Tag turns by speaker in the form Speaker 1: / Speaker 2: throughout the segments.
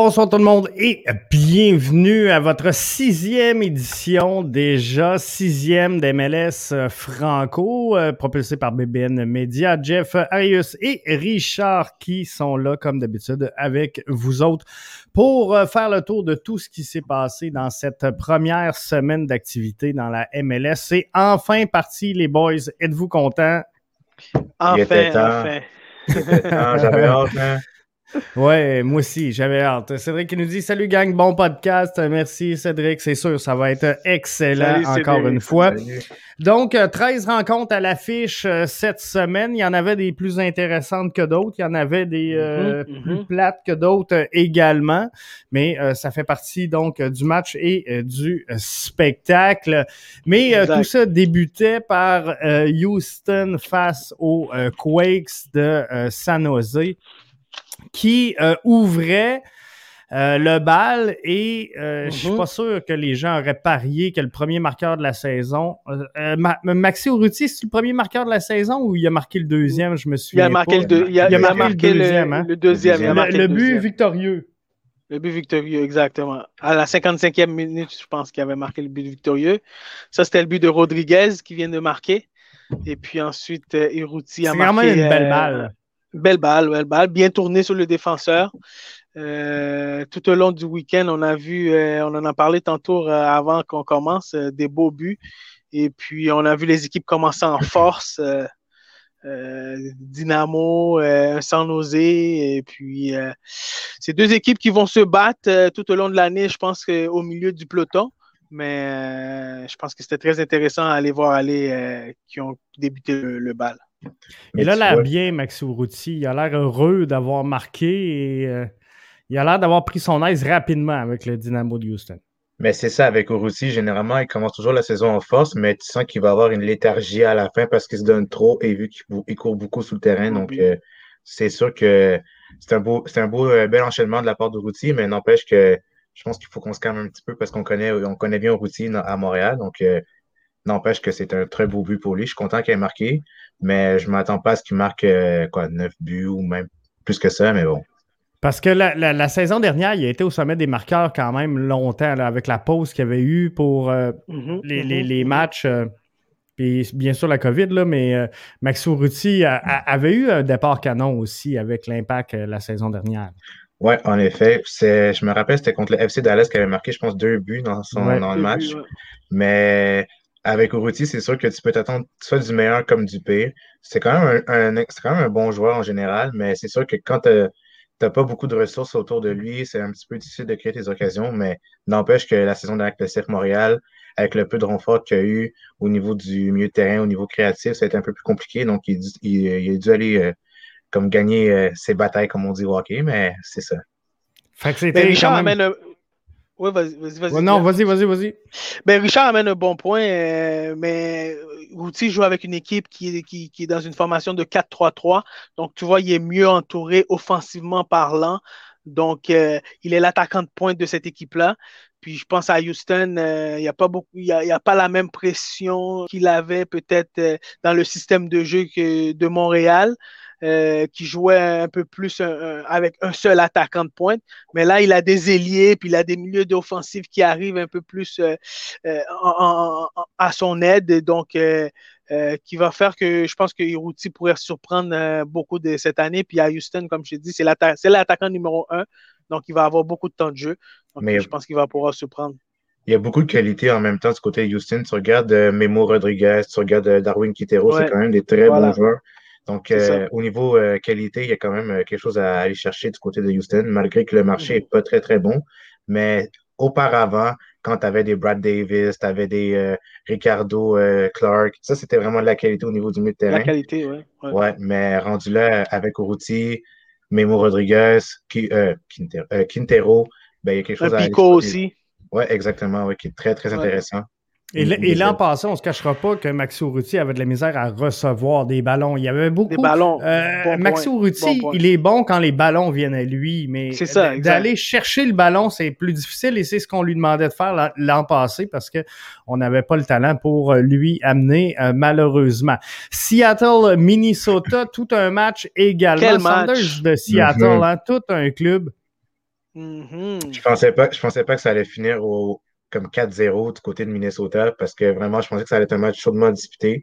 Speaker 1: Bonsoir tout le monde et bienvenue à votre sixième édition, déjà sixième d'MLS Franco, euh, propulsé par BBN Media. Jeff Arius et Richard qui sont là comme d'habitude avec vous autres pour euh, faire le tour de tout ce qui s'est passé dans cette première semaine d'activité dans la MLS. C'est enfin parti les boys. Êtes-vous contents?
Speaker 2: Enfin, enfin.
Speaker 3: J'avais hâte, hein?
Speaker 1: Ouais, moi aussi, j'avais hâte. Cédric qui nous dit Salut gang, bon podcast. Merci Cédric, c'est sûr, ça va être excellent encore une fois. Donc, 13 euh, rencontres à l'affiche euh, cette semaine. Il y en avait des plus intéressantes que d'autres. Il y en avait des euh, mm-hmm, plus mm-hmm. plates que d'autres également. Mais ça fait partie donc du match et du spectacle. Mais tout ça débutait par Houston face aux Quakes de San Jose qui euh, ouvrait euh, le bal et euh, je suis mhm. pas sûr que les gens auraient parié que le premier marqueur de la saison. Maxi Urruti, c'est le premier marqueur de la saison ou il a marqué le deuxième? Je me suis.
Speaker 2: Il a marqué, le, il a, marqué, le deuxième. Hein? Le, deuxième.
Speaker 1: Le, but victorieux.
Speaker 2: Le but victorieux, exactement. À la 55e minute, je pense qu'il avait marqué le but victorieux. Ça, c'était le but de Rodriguez qui vient de marquer. Et puis ensuite, Urruti a marqué. C'est vraiment
Speaker 1: une belle balle.
Speaker 2: Belle balle, belle balle, bien tournée sur le défenseur. Euh, tout au long du week-end, on a vu, euh, on en a parlé tantôt euh, avant qu'on commence, des beaux buts. Et puis, on a vu les équipes commencer en force. Dynamo, sans oser. Et puis, c'est deux équipes qui vont se battre tout au long de l'année, je pense, au milieu du peloton. Mais je pense que c'était très intéressant à aller voir aller qui ont débuté le bal.
Speaker 1: Il a l'air bien, Maxi Urruti. Il a l'air heureux d'avoir marqué et euh, il a l'air d'avoir pris son aise rapidement avec le Dynamo de Houston.
Speaker 3: Mais c'est ça, avec Urruti, généralement, il commence toujours la saison en force, mais tu sens qu'il va avoir une léthargie à la fin parce qu'il se donne trop et vu qu'il court beaucoup sous le terrain. Donc, euh, c'est sûr que c'est un beau, c'est un beau, euh, bel enchaînement de la part d'Urruti, mais n'empêche que je pense qu'il faut qu'on se calme un petit peu parce qu'on connaît, on connaît bien Urruti à Montréal. Donc, n'empêche que c'est un très beau but pour lui. Je suis content qu'il ait marqué mais je m'attends pas à ce qu'il marque euh, quoi, 9 buts ou même plus que ça, mais bon.
Speaker 1: Parce que la, saison dernière, il a été au sommet des marqueurs quand même longtemps, avec la pause qu'il y avait eu pour euh, mm-hmm, mm-hmm, les, mm-hmm. matchs. Euh, puis bien sûr la COVID, là, mais Max Ruti avait eu un départ canon aussi avec l'impact la saison dernière.
Speaker 3: Oui, en effet. Je me rappelle, c'était contre le FC Dallas qui avait marqué, je pense, deux buts dans, son, dans le match. Mais avec Urruti, c'est sûr que tu peux t'attendre soit du meilleur comme du pire. C'est quand, même un, quand même un bon joueur en général, mais c'est sûr que quand tu n'as pas beaucoup de ressources autour de lui, c'est un petit peu difficile de créer tes occasions, mais n'empêche que la saison de l'ACPCF Montréal, avec le peu de renfort qu'il y a eu au niveau du milieu de terrain, au niveau créatif, ça a été un peu plus compliqué. Donc, il, il, a dû aller euh, comme gagner euh, ses batailles, comme on dit au hockey, mais c'est ça.
Speaker 2: Fait que c'était quand même... Oui, vas-y, vas-y.
Speaker 1: non, vas-y, vas-y, vas-y.
Speaker 2: Ben, Richard amène un bon point, euh, mais Routy joue avec une équipe qui est, qui, est dans une formation de 4-3-3. Donc, tu vois, il est mieux entouré offensivement parlant. Donc, euh, il est l'attaquant de pointe de cette équipe-là. Puis je pense à Houston, euh, il n'y a pas beaucoup, il y a, pas la même pression qu'il avait peut-être dans le système de jeu que de Montréal. Euh, qui jouait un peu plus avec un seul attaquant de pointe. Mais là, il a des ailiers, puis il a des milieux d'offensive qui arrivent un peu plus euh, euh, à son aide. Donc, qui va faire que je pense que Iruti pourrait surprendre beaucoup de cette année. Puis à Houston, comme je dis, c'est l'attaquant numéro un. Donc, il va avoir beaucoup de temps de jeu. Donc, Mais... je pense qu'il va pouvoir surprendre
Speaker 3: il y a beaucoup de qualités en même temps du côté de Houston. Tu regardes Memo Rodriguez, tu regardes Darwin Quintero, c'est quand même des très bons joueurs. Donc, euh, au niveau euh, qualité, il y a quand même euh, quelque chose à aller chercher du côté de Houston, malgré que le marché n'est mhm. pas très, très bon. Mais auparavant, quand tu avais des Brad Davis, tu avais des Ricardo Clark, ça, c'était vraiment de la qualité au niveau du milieu de terrain.
Speaker 2: La qualité, oui.
Speaker 3: Ouais. ouais. mais rendu là avec Uruti, Memo Rodriguez, Quintero, ben, il y a quelque chose à
Speaker 2: Pico aussi.
Speaker 3: Oui, exactement, ouais, qui est très, très intéressant.
Speaker 1: Et, l'an passé, on ne se cachera pas que Maxi Urruti avait de la misère à recevoir des ballons. Il y avait beaucoup.
Speaker 2: Des ballons.
Speaker 1: Euh, Maxi Urruti, il est bon quand les ballons viennent à lui, mais d'aller chercher le ballon, c'est plus difficile et c'est ce qu'on lui demandait de faire l'an passé parce que on n'avait pas le talent pour lui amener euh, malheureusement. Seattle, Minnesota, tout un match également.
Speaker 2: Quel match?
Speaker 1: de Seattle, hein, tout un club
Speaker 3: Mm-hmm. Je pensais pas, je pensais pas que ça allait finir au, comme 4-0 du côté de Minnesota parce que vraiment, je pensais que ça allait être un match chaudement disputé.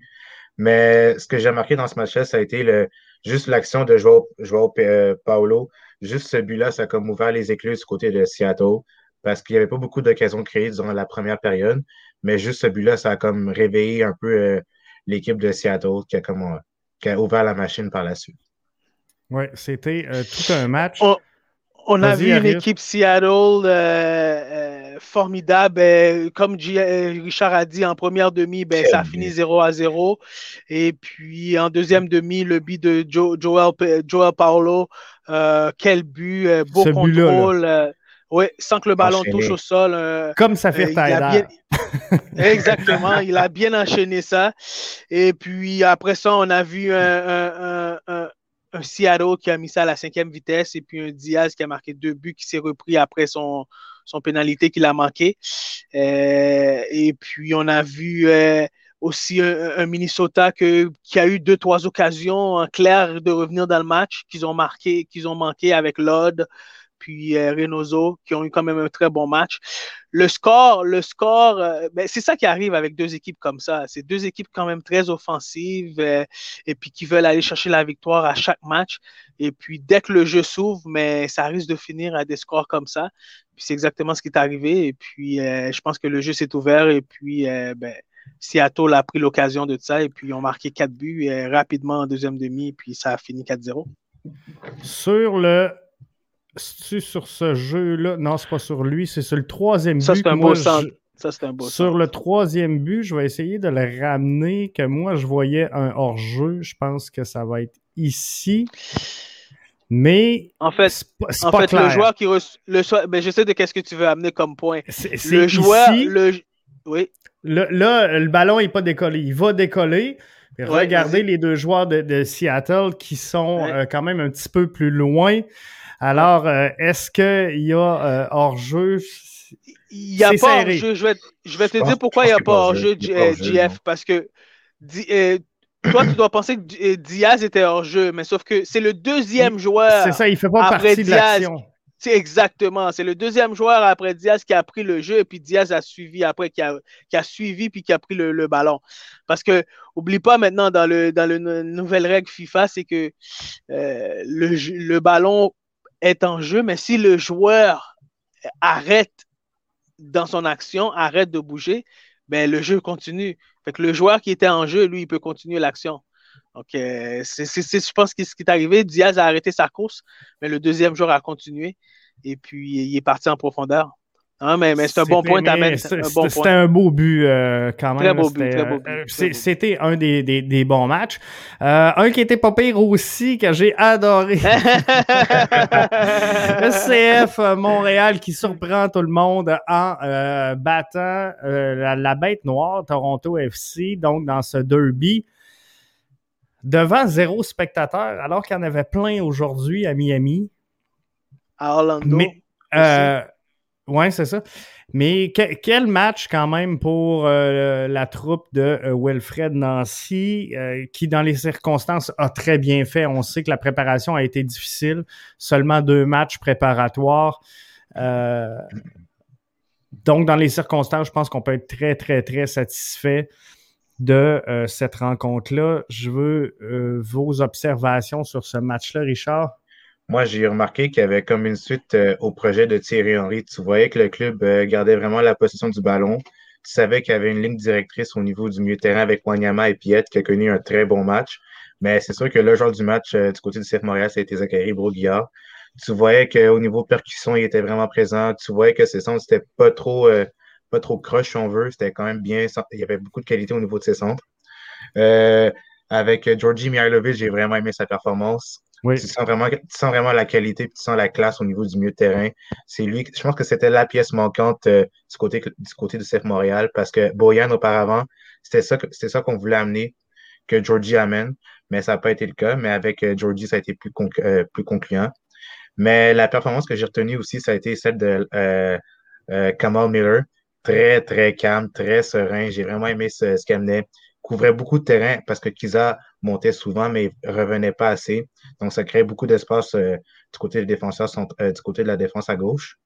Speaker 3: Mais ce que j'ai remarqué dans ce match-là, ça a été le, juste l'action de Joao, Joao euh, Paulo. Juste ce but-là, ça a comme ouvert les éclairs du côté de Seattle parce qu'il n'y avait pas beaucoup d'occasions créées durant la première période. Mais juste ce but-là, ça a comme réveillé un peu euh, l'équipe de Seattle qui a, comme, euh, qui a ouvert la machine par la suite.
Speaker 1: Oui, c'était tout un match.
Speaker 2: On a vu une équipe Seattle euh, euh, formidable. Ben, comme euh, Richard a dit, en première demi, ben, ça a fini 0 à 0. Et puis en deuxième demi, le but de Joel, Joel Paolo. quel but, beau contrôle. oui, sans que le ballon touche au sol.
Speaker 1: Comme ça fait bien...
Speaker 2: Exactement, il a bien enchaîné ça. Et puis après ça, on a vu un, un Seattle qui a mis ça à la cinquième vitesse et puis un Diaz qui a marqué deux buts qui s'est repris après son, son pénalité qu'il a manqué. Euh, et puis on a vu euh, aussi un, Minnesota qui a eu deux, trois occasions en clair de revenir dans le match qu'ils ont marqué, qu'ils ont manqué avec Lod puis euh, Reynoso, qui ont eu quand même un très bon match. Le score, le score, euh, ben, c'est ça qui arrive avec deux équipes comme ça. C'est deux équipes quand même très offensives euh, et puis qui veulent aller chercher la victoire à chaque match. Et puis dès que le jeu s'ouvre, mais ça risque de finir à des scores comme ça. Puis c'est exactement ce qui est arrivé. Et puis je pense que le jeu s'est ouvert et puis ben, Seattle a pris l'occasion de ça et puis ils ont marqué quatre buts rapidement en deuxième demi. Et puis ça a fini 4-0.
Speaker 1: Sur le c'est sur ce jeu-là? Non, c'est pas sur lui, c'est sur le troisième but. Ça,
Speaker 2: c'est un, beau Ça, c'est un beau
Speaker 1: Sur le troisième but, je vais essayer de le ramener, que moi, je voyais un hors-jeu. Je pense que ça va être ici. Mais
Speaker 2: en fait, en fait le joueur qui reçoit, le ben, je sais de qu'est-ce que tu veux amener comme point. le joueur, le, oui.
Speaker 1: là, le ballon n'est pas décollé. Il va décoller. regardez les deux joueurs de, Seattle qui sont euh, quand même un petit peu plus loin. Alors, euh, est-ce qu'il y a euh, hors-jeu?
Speaker 2: Il n'y a pas hors-jeu. Je vais, je vais te dire pourquoi il n'y a pas hors-jeu, GF. Parce que euh, toi, tu dois penser que Diaz était hors-jeu, mais sauf que c'est le deuxième joueur.
Speaker 1: C'est ça, il ne fait pas partie de l'action.
Speaker 2: C'est exactement. C'est le deuxième joueur après Diaz qui a pris le jeu et puis Diaz a suivi après, qui a, qui a suivi puis qui a pris le, ballon. Parce que, oublie pas maintenant dans le dans le nouvelle règle FIFA, c'est que le, le ballon est en jeu, mais si le joueur arrête dans son action, arrête de bouger, ben, le jeu continue. Fait le joueur qui était en jeu, lui, il peut continuer l'action. Donc, euh, je pense que ce qui est arrivé, Diaz a arrêté sa course, mais le deuxième joueur a continué et puis il est parti en profondeur. Ah, mais, c'est un bon point,
Speaker 1: C'était un beau but euh, quand même. C'était un des, des, des, bons matchs. Euh, un qui était pas pire aussi, que j'ai adoré. CF euh, Montréal qui surprend tout le monde en battant la, bête noire, Toronto FC, donc dans ce derby. Devant zéro spectateur, alors qu'il y en avait plein aujourd'hui à Miami.
Speaker 2: À Orlando.
Speaker 1: Mais, oui, c'est ça. Mais quel match quand même pour euh, la troupe de euh, Wilfred Nancy, euh, qui dans les circonstances a très bien fait. On sait que la préparation a été difficile, seulement deux matchs préparatoires. donc dans les circonstances, je pense qu'on peut être très, très, très satisfait de cette rencontre-là. Je veux vos observations sur ce match-là, Richard.
Speaker 3: Moi, j'ai remarqué qu'il y avait comme une suite euh, au projet de Thierry Henry. Tu voyais que le club euh, gardait vraiment la possession du ballon. Tu savais qu'il y avait une ligne directrice au niveau du milieu terrain avec Wanyama et Piet qui a connu un très bon match. Mais c'est sûr que le joueur du match euh, du côté du CF Montréal, été Zachary Broguillard. Tu voyais qu'au niveau percussion, il était vraiment présent. Tu voyais que ses centres, c'était pas trop, pas trop croche, si on veut. C'était quand même bien. Il y avait beaucoup de qualité au niveau de ses centres. avec Georgi Mihailovic, j'ai vraiment aimé sa performance. Tu, sens vraiment, tu sens vraiment la qualité, tu sens la classe au niveau du milieu de terrain. C'est lui, je pense que c'était la pièce manquante euh, du, côté, du côté du CF Montréal parce que Boyan, auparavant, c'était ça, qu'on voulait amener, que Georgie amène, mais ça n'a pas été le cas. Mais avec euh, Georgie, ça a été plus, euh, plus concluant. Mais la performance que j'ai retenue aussi, ça a été celle de Kamal Miller. Très, très calme, très serein. J'ai vraiment aimé ce, ce qu'il amenait couvrait beaucoup de terrain parce que Kiza montait souvent, mais revenait pas assez. Donc, ça créait beaucoup d'espace euh, du côté euh, du côté de la défense à gauche.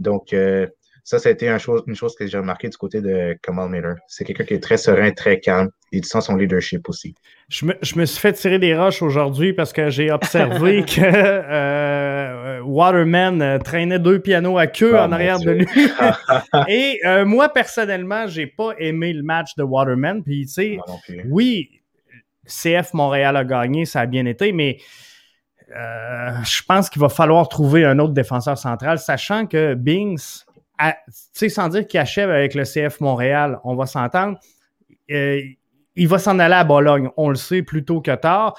Speaker 3: Donc, euh, ça, ça a été chose, une chose que j'ai remarqué du côté de Kamal Miller. C'est quelqu'un qui est très serein, très calme. Il sent son leadership aussi.
Speaker 1: Je me, je me suis fait tirer des roches aujourd'hui parce que j'ai observé que euh, Waterman euh, traînait deux pianos à queue oh, en arrière de lui. Et euh, moi, personnellement, j'ai pas aimé le match de Waterman. Puis, tu sais, oui, CF Montréal a gagné, ça a bien été, mais euh, je pense qu'il va falloir trouver un autre défenseur central, sachant que Bings sans dire qu'il achève avec le CF Montréal, on va s'entendre. Euh, il va s'en aller à Bologne, on le sait, plus tôt que tard.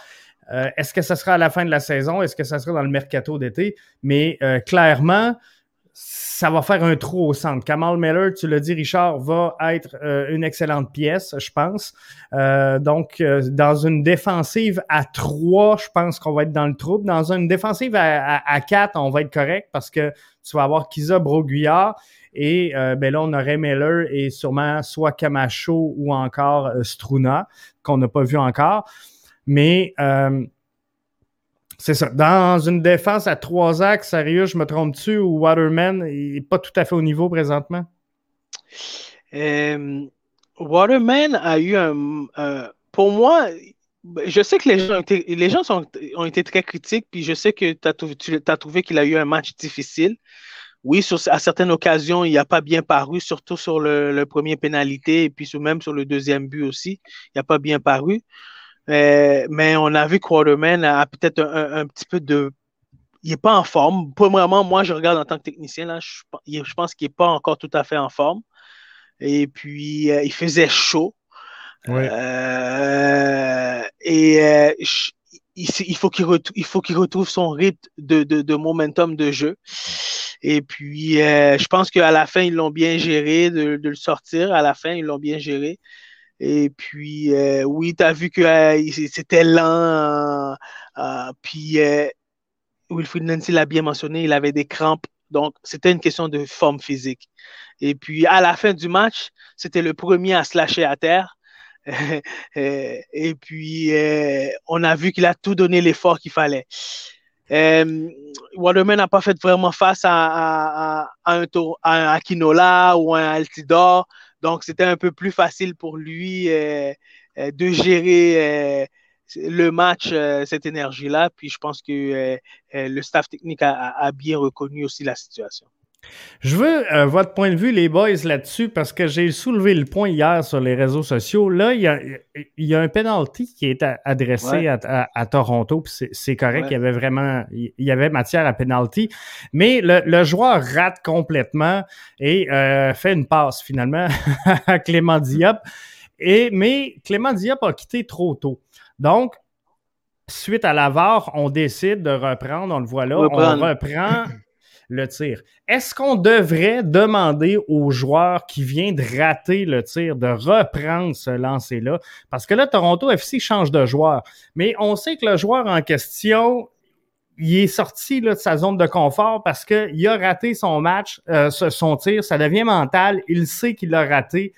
Speaker 1: Euh, est-ce que ce sera à la fin de la saison? Est-ce que ça sera dans le mercato d'été? Mais euh, clairement, ça va faire un trou au centre. Kamal Miller, tu l'as dit, Richard, va être une excellente pièce, je pense. donc, dans une défensive à 3, je pense qu'on va être dans le trouble. Dans une défensive à, à, 4, on va être correct parce que tu vas avoir Kiza Broguillard. Et euh, ben là, on aurait Miller et sûrement soit Camacho ou encore euh, Struna, qu'on n'a pas vu encore. Mais euh, c'est ça. Dans une défense à trois axes, sérieux, je me trompe-tu, ou Waterman n'est pas tout à fait au niveau présentement?
Speaker 2: Waterman a eu un. pour moi, je sais que les gens, ont été, les gens ont été très critiques, puis je sais que tu as trouvé qu'il a eu un match difficile oui, à certaines occasions, il n'a pas bien paru, surtout sur le, premier pénalité et puis même sur le deuxième but aussi. Il n'a pas bien paru. Euh, mais on a vu Quarterman a peut-être un, petit peu de. Il n'est pas en forme. Premièrement, moi, je regarde en tant que technicien, là, je, pense qu'il n'est pas encore tout à fait en forme. Et puis, euh, il faisait chaud. Euh, et il, faut qu'il retrouve son rythme de, de, momentum de jeu. Et puis, euh, je pense qu'à la fin, ils l'ont bien géré de, le sortir. À la fin, ils l'ont bien géré. Et puis, euh, oui, tu as vu que euh, c'était lent. puis, Wilfried Nancy l'a bien mentionné, il avait des crampes. Donc, c'était une question de forme physique. Et puis, à la fin du match, c'était le premier à se lâcher à terre. et puis, on a vu qu'il a tout donné l'effort qu'il fallait. Euh, Waterman n'a pas fait vraiment face à, un, tour, à un Akinola ou un Altidor. Donc, c'était un peu plus facile pour lui euh, euh, de gérer le match, cette énergie-là. Puis, je pense que le staff technique a, bien reconnu aussi la situation.
Speaker 1: Je veux euh, votre point de vue, les boys, là-dessus, parce que j'ai soulevé le point hier sur les réseaux sociaux. Là, il y a, un penalty qui est adressé à, Toronto, puis c'est correct, il y avait vraiment il y avait matière à penalty, mais le, joueur rate complètement et euh, fait une passe finalement à Clément Diop. Et, mais Clément Diop a quitté trop tôt. Donc, suite à la VAR, on décide de reprendre, on le voit là, on reprend le tir. Est-ce qu'on devrait demander aux joueurs qui viennent de rater le tir de reprendre ce lancer-là? Parce que là, Toronto FC change de joueur. Mais on sait que le joueur en question, il est sorti de sa zone de confort parce qu'il a raté son match, euh, son tir. Ça devient mental. Il sait qu'il a raté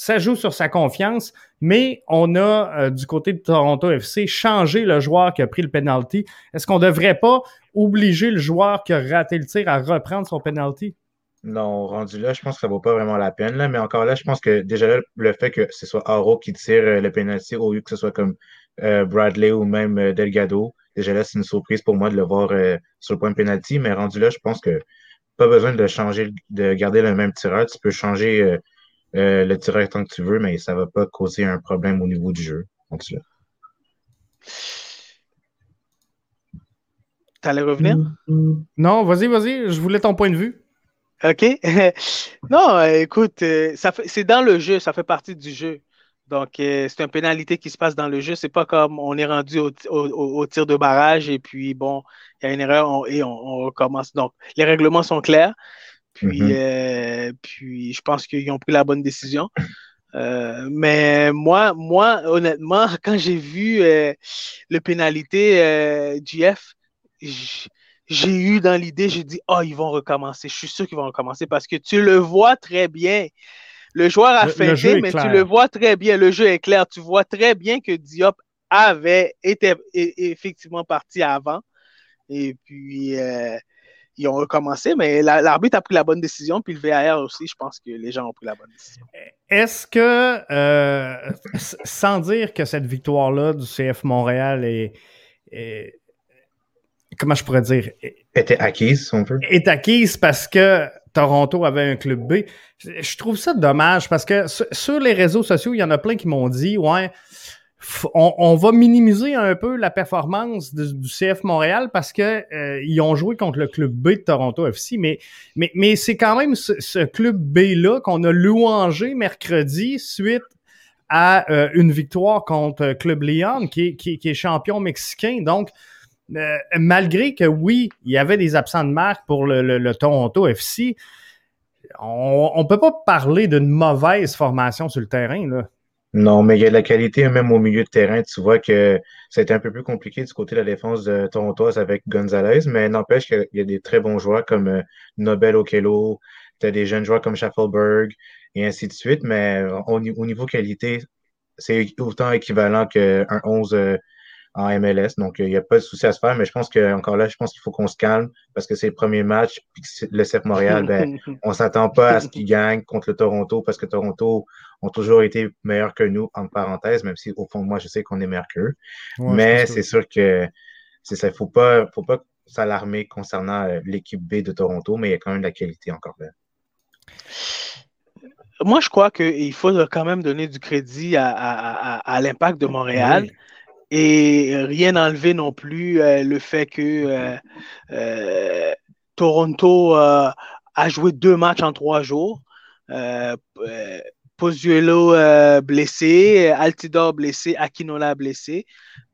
Speaker 1: ça joue sur sa confiance, mais on a euh, du côté de Toronto FC changé le joueur qui a pris le penalty. Est-ce qu'on ne devrait pas obliger le joueur qui a raté le tir à reprendre son penalty?
Speaker 3: Non, rendu là, je pense que ça ne vaut pas vraiment la peine. Là, mais encore là, je pense que déjà le fait que ce soit Aro qui tire euh, le penalty au lieu que ce soit comme euh, Bradley ou même Delgado, déjà là, c'est une surprise pour moi de le voir sur le point de penalty. Mais rendu là, je pense que pas besoin de changer, de garder le même tireur. Tu peux changer euh, le tireur tant que tu veux, mais ça ne va pas causer un problème au niveau du jeu. Tu
Speaker 2: allais revenir?
Speaker 1: Non, vas-y, vas-y, je voulais ton point de vue.
Speaker 2: OK. non, écoute, euh, c'est dans le jeu, ça fait partie du jeu. Donc, euh, c'est une pénalité qui se passe dans le jeu. C'est pas comme on est rendu au, tir de barrage et puis, bon, il y a une erreur et on, recommence. Donc, les règlements sont clairs. Puis, mm-hmm. euh, puis je pense qu'ils ont pris la bonne décision. Euh, mais moi, moi, honnêtement, quand j'ai vu euh, le pénalité GF, j'ai eu dans l'idée, j'ai dit, oh, ils vont recommencer. Je suis sûr qu'ils vont recommencer parce que tu le vois très bien. Le joueur a feinté, mais tu le vois très bien. Le jeu est clair. Tu vois très bien que Diop avait été effectivement parti avant. Et puis, euh, ils ont recommencé, mais l'arbitre a pris la bonne décision, puis le VAR aussi, je pense que les gens ont pris la bonne décision.
Speaker 1: Est-ce que, euh, sans dire que cette victoire-là du CF Montréal est, comment je pourrais dire?
Speaker 3: Était acquise, si on veut.
Speaker 1: Est acquise parce que Toronto avait un club B. Je trouve ça dommage parce que sur les réseaux sociaux, il y en a plein qui m'ont dit, ouais, on, va minimiser un peu la performance du CF Montréal parce que euh, ils ont joué contre le club B de Toronto FC, mais, mais, mais c'est quand même ce, club B-là qu'on a louangé mercredi suite à euh, une victoire contre Club Lyon, qui, qui, est champion mexicain. Donc, euh, malgré que oui, il y avait des absents de marque pour le, Toronto FC, on ne peut pas parler d'une mauvaise formation sur le terrain.
Speaker 3: Non, mais il y a de la qualité même au milieu de terrain. Tu vois que c'était un peu plus compliqué du côté de la défense de Toronto avec Gonzalez, mais n'empêche qu'il y a des très bons joueurs comme euh, Nobel Okello, tu as des jeunes joueurs comme Schaffelberg et ainsi de suite, mais au, niveau qualité, c'est autant équivalent qu'un 11 en MLS. Donc, il n'y a pas de souci à se faire, mais je pense que encore là, je pense qu'il faut qu'on se calme parce que c'est le premier match. Puis le CF Montréal, ben, on s'attend pas à ce qu'il gagne contre le Toronto parce que Toronto ont toujours été meilleurs que nous, en parenthèse, même si au fond, moi, je sais qu'on est meilleur qu'eux. mais c'est sûr que c'est ça. Il faut pas, faut pas s'alarmer concernant euh, l'équipe B de Toronto, mais il y a quand même de la qualité encore là.
Speaker 2: Moi, je crois qu'il faut quand même donner du crédit à, l'impact de Montréal et rien enlever non plus euh, le fait que euh, euh, Toronto a joué deux matchs en trois jours. Pozuelo blessé, Altidor blessé, Akinola blessé.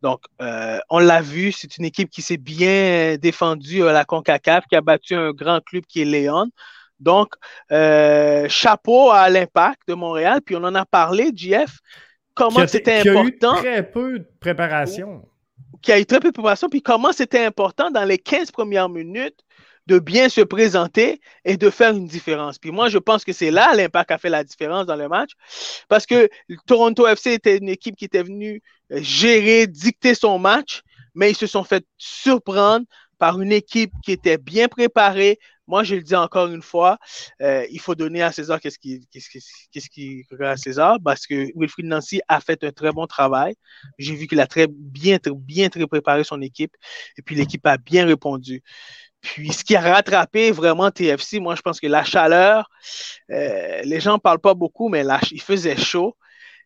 Speaker 2: Donc, on l'a vu, c'est une équipe qui s'est bien défendue à la CONCACAF, qui a battu un grand club qui est Léon. Donc, chapeau à l'impact de Montréal. Puis on en a parlé, JF comment c'était important.
Speaker 1: Qui a eu très peu de préparation.
Speaker 2: Qui a eu très peu de préparation, puis comment c'était important dans les 15 premières minutes de bien se présenter et de faire une différence. Puis moi, je pense que c'est là l'impact a fait la différence dans le match, parce que Toronto FC était une équipe qui était venue gérer, dicter son match, mais ils se sont fait surprendre par une équipe qui était bien préparée, moi, je le dis encore une fois, euh, il faut donner à César qu'est-ce qui, qu'est-ce à César, parce que Wilfried Nancy a fait un très bon travail. J'ai vu qu'il a très bien, très, préparé son équipe, et puis l'équipe a bien répondu. Puis ce qui a rattrapé vraiment TFC, moi je pense que la chaleur, euh, les gens ne parlent pas beaucoup, mais il faisait chaud.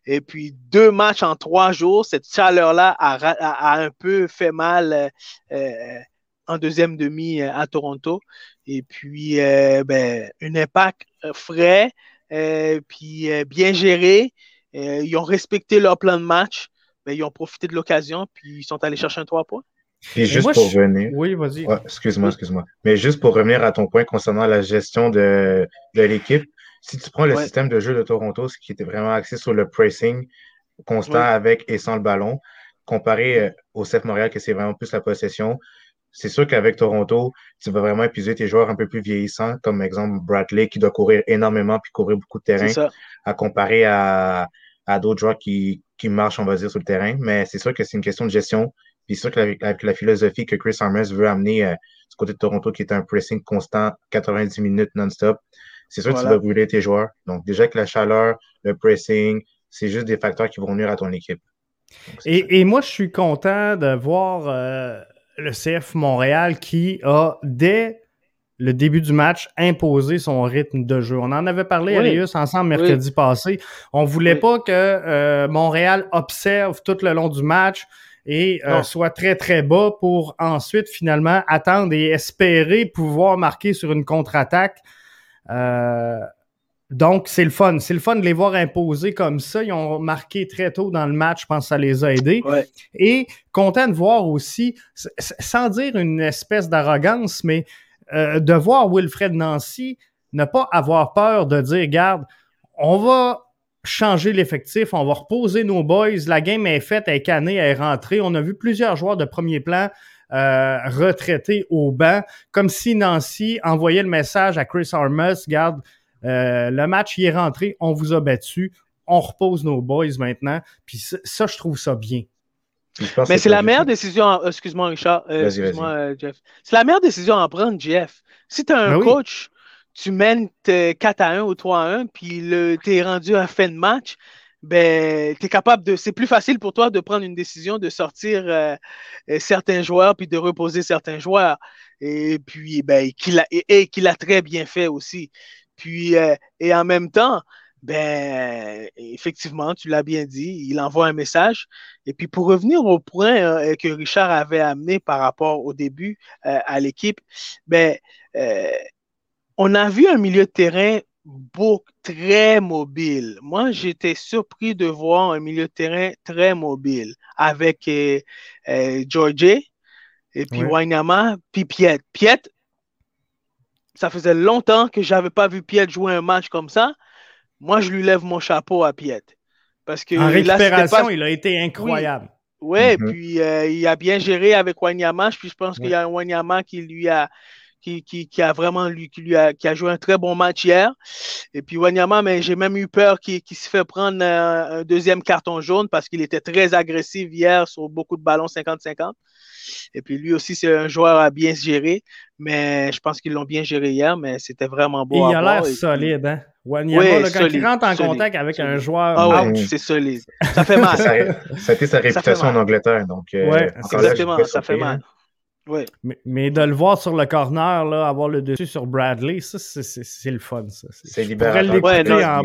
Speaker 2: Et puis deux matchs en trois jours, cette chaleur-là a, un peu fait mal euh, en deuxième demi à Toronto. Et puis, euh, ben, un impact euh, frais, euh, puis bien géré. ils ont respecté leur plan de match. mais ben, ils ont profité de l'occasion, puis ils sont allés chercher un 3 points.
Speaker 3: Puis juste pour revenir.
Speaker 1: Oui, vas-y.
Speaker 3: excuse-moi, excuse-moi. Mais juste pour revenir à ton point concernant la gestion de, l'équipe, si tu prends le système de jeu de Toronto, ce qui était vraiment axé sur le pressing constant avec et sans le ballon, comparé au CF Montréal, que c'est vraiment plus la possession, c'est sûr qu'avec Toronto, tu vas vraiment épuiser tes joueurs un peu plus vieillissants, comme exemple Bradley qui doit courir énormément puis courir beaucoup de terrain, à comparer à, à d'autres joueurs qui, qui marchent, on va dire, sur le terrain. Mais c'est sûr que c'est une question de gestion. Puis c'est sûr qu'avec la philosophie que Chris Armas veut amener euh, du côté de Toronto, qui est un pressing constant, 90 minutes non-stop, c'est sûr que tu vas brûler tes joueurs. Donc déjà que la chaleur, le pressing, c'est juste des facteurs qui vont nuire à ton équipe.
Speaker 1: et, et, moi, je suis content de voir euh, le CF Montréal qui a, dès le début du match, imposé son rythme de jeu. On en avait parlé, oui. ensemble mercredi passé. On voulait pas que euh, Montréal observe tout le long du match et euh, soit très, très bas pour ensuite, finalement, attendre et espérer pouvoir marquer sur une contre-attaque. Euh, donc, c'est le fun. C'est le fun de les voir imposer comme ça. Ils ont marqué très tôt dans le match. Je pense que ça les a aidés. Et content de voir aussi, sans dire une espèce d'arrogance, mais euh, de voir Wilfred Nancy ne pas avoir peur de dire, regarde, on va changer l'effectif, on va reposer nos boys. La game est faite, elle est cannée, elle est rentrée. On a vu plusieurs joueurs de premier plan euh, retraités au banc, comme si Nancy envoyait le message à Chris Armas, garde, le match y est rentré, on vous a battu, on repose nos boys maintenant. Puis ça, je trouve ça bien.
Speaker 2: Mais c'est la meilleure décision. Excuse-moi, Richard. excuse-moi, Jeff. C'est la meilleure décision à prendre, Jeff. Si tu as un ben coach tu mènes 4 à 1 ou 3 à 1, puis tu es rendu à fin de match, ben, tu es capable de. C'est plus facile pour toi de prendre une décision de sortir euh, euh, certains joueurs puis de reposer certains joueurs. Et puis, ben, qu'il a, et, qu'il a très bien fait aussi. Puis, euh, et en même temps, ben, effectivement, tu l'as bien dit, il envoie un message. Et puis, pour revenir au point que Richard avait amené par rapport au début à l'équipe, ben, on a vu un milieu de terrain beau, très mobile. Moi, j'étais surpris de voir un milieu de terrain très mobile avec euh, euh et puis Wanyama, puis Piet. Piet, ça faisait longtemps que je n'avais pas vu Piet jouer un match comme ça. Moi, je lui lève mon chapeau à Piet. Parce que
Speaker 1: en récupération, il a été incroyable.
Speaker 2: Oui, mm-hmm. puis euh, il a bien géré avec Wanyama. Puis je pense qu'il y a un Wanyama qui lui a qui, a vraiment lui, qui, lui a, qui a joué un très bon match hier. Et puis Wanyama, mais j'ai même eu peur qu'il se fait prendre un, deuxième carton jaune parce qu'il était très agressif hier sur beaucoup de ballons 50-50. Et puis lui aussi, c'est un joueur à bien se gérer, mais je pense qu'ils l'ont bien géré hier, mais c'était vraiment beau.
Speaker 1: il a l'air solide, hein? Wanyama, quand il rentre en contact avec un joueur.
Speaker 2: Ah ouais, c'est solide. Ça fait mal. ça,
Speaker 3: a été sa réputation en Angleterre. Donc,
Speaker 2: euh, exactement, ça fait mal.
Speaker 1: Mais, de le voir sur le corner, là, avoir le dessus sur Bradley, ça, c'est le fun.
Speaker 3: C'est libérateur.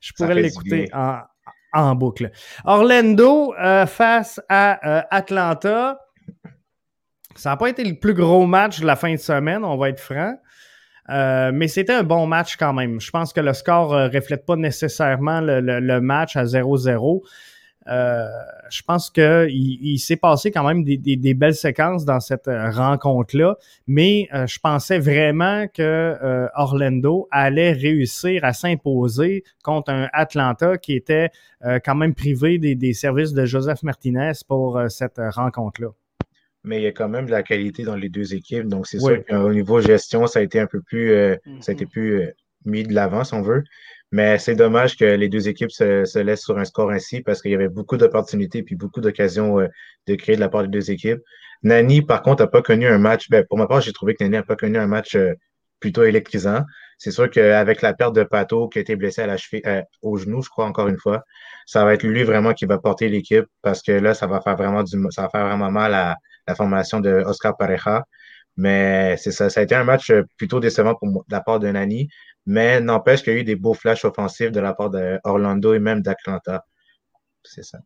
Speaker 1: Je pourrais l'écouter en, boucle. Orlando euh, face à euh, Atlanta. Ça n'a pas été le plus gros match de la fin de semaine, on va être franc. Euh, mais c'était un bon match quand même. Je pense que le score ne reflète pas nécessairement le, le match à 0-0. Euh, je pense qu'il il, s'est passé quand même des, belles séquences dans cette euh, rencontre-là, mais euh, je pensais vraiment que Orlando allait réussir à s'imposer contre un Atlanta qui était quand même privé des, services de Joseph Martinez pour cette rencontre-là.
Speaker 3: Mais il y a quand même de la qualité dans les deux équipes, donc c'est sûr qu'au niveau gestion, ça a été un peu plus, ça a été mm-hmm. plus mis de l'avant, si on veut. Mais c'est dommage que les deux équipes se, laissent sur un score ainsi parce qu'il y avait beaucoup d'opportunités et beaucoup d'occasions euh, de créer de la part des deux équipes. Nani, par contre, n'a pas connu un match. Ben, pour ma part, j'ai trouvé que Nani n'a pas connu un match euh, plutôt électrisant. C'est sûr qu'avec la perte de Pato qui a été blessé à la euh, au genou, je crois, encore une fois, ça va être lui vraiment qui va porter l'équipe parce que là, ça va faire vraiment du ça va faire vraiment mal à la formation de Oscar Pareja. Mais c'est ça, ça a été un match plutôt décevant pour de la part de Nani. Mais n'empêche qu'il y a eu des beaux flashs offensifs de la part d'Orlando et même d'Atlanta. C'est ça.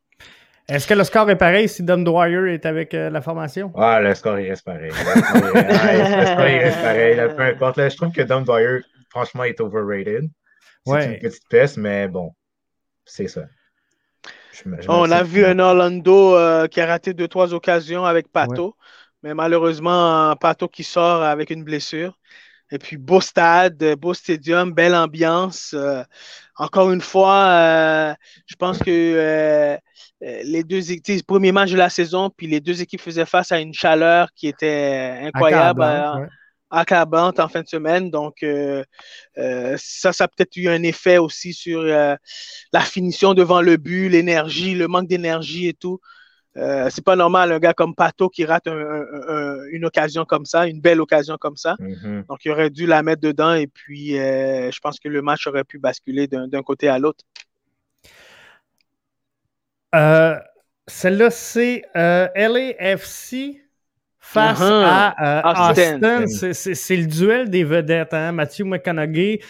Speaker 1: Est-ce que le score est pareil si Don Dwyer est avec euh, la formation?
Speaker 3: Ah, le score, il reste pareil. le score, il reste pareil. peu importe. je trouve que Don Dwyer, franchement, est overrated. C'est une petite pièce, mais bon, c'est ça.
Speaker 2: On a vu un Orlando euh, qui a raté deux, trois occasions avec Pato. Mais malheureusement, Pato qui sort avec une blessure. Et puis, beau stade, beau stadium, belle ambiance. Euh, encore une fois, euh, je pense que euh, les deux équipes, premier match de la saison, puis les deux équipes faisaient face à une chaleur qui était incroyable, accablante, en fin de semaine. Donc, ça, ça a peut-être eu un effet aussi sur la finition devant le but, l'énergie, le manque d'énergie et tout. Euh, c'est pas normal un gars comme Pato qui rate une occasion comme ça, une belle occasion comme ça. Mm-hmm. Donc, il aurait dû la mettre dedans et puis euh, je pense que le match aurait pu basculer d'un côté à l'autre.
Speaker 1: Euh, celle-là, c'est LAFC face uh-huh. à Austin. C'est le duel des vedettes, hein? Matthew McConaughey.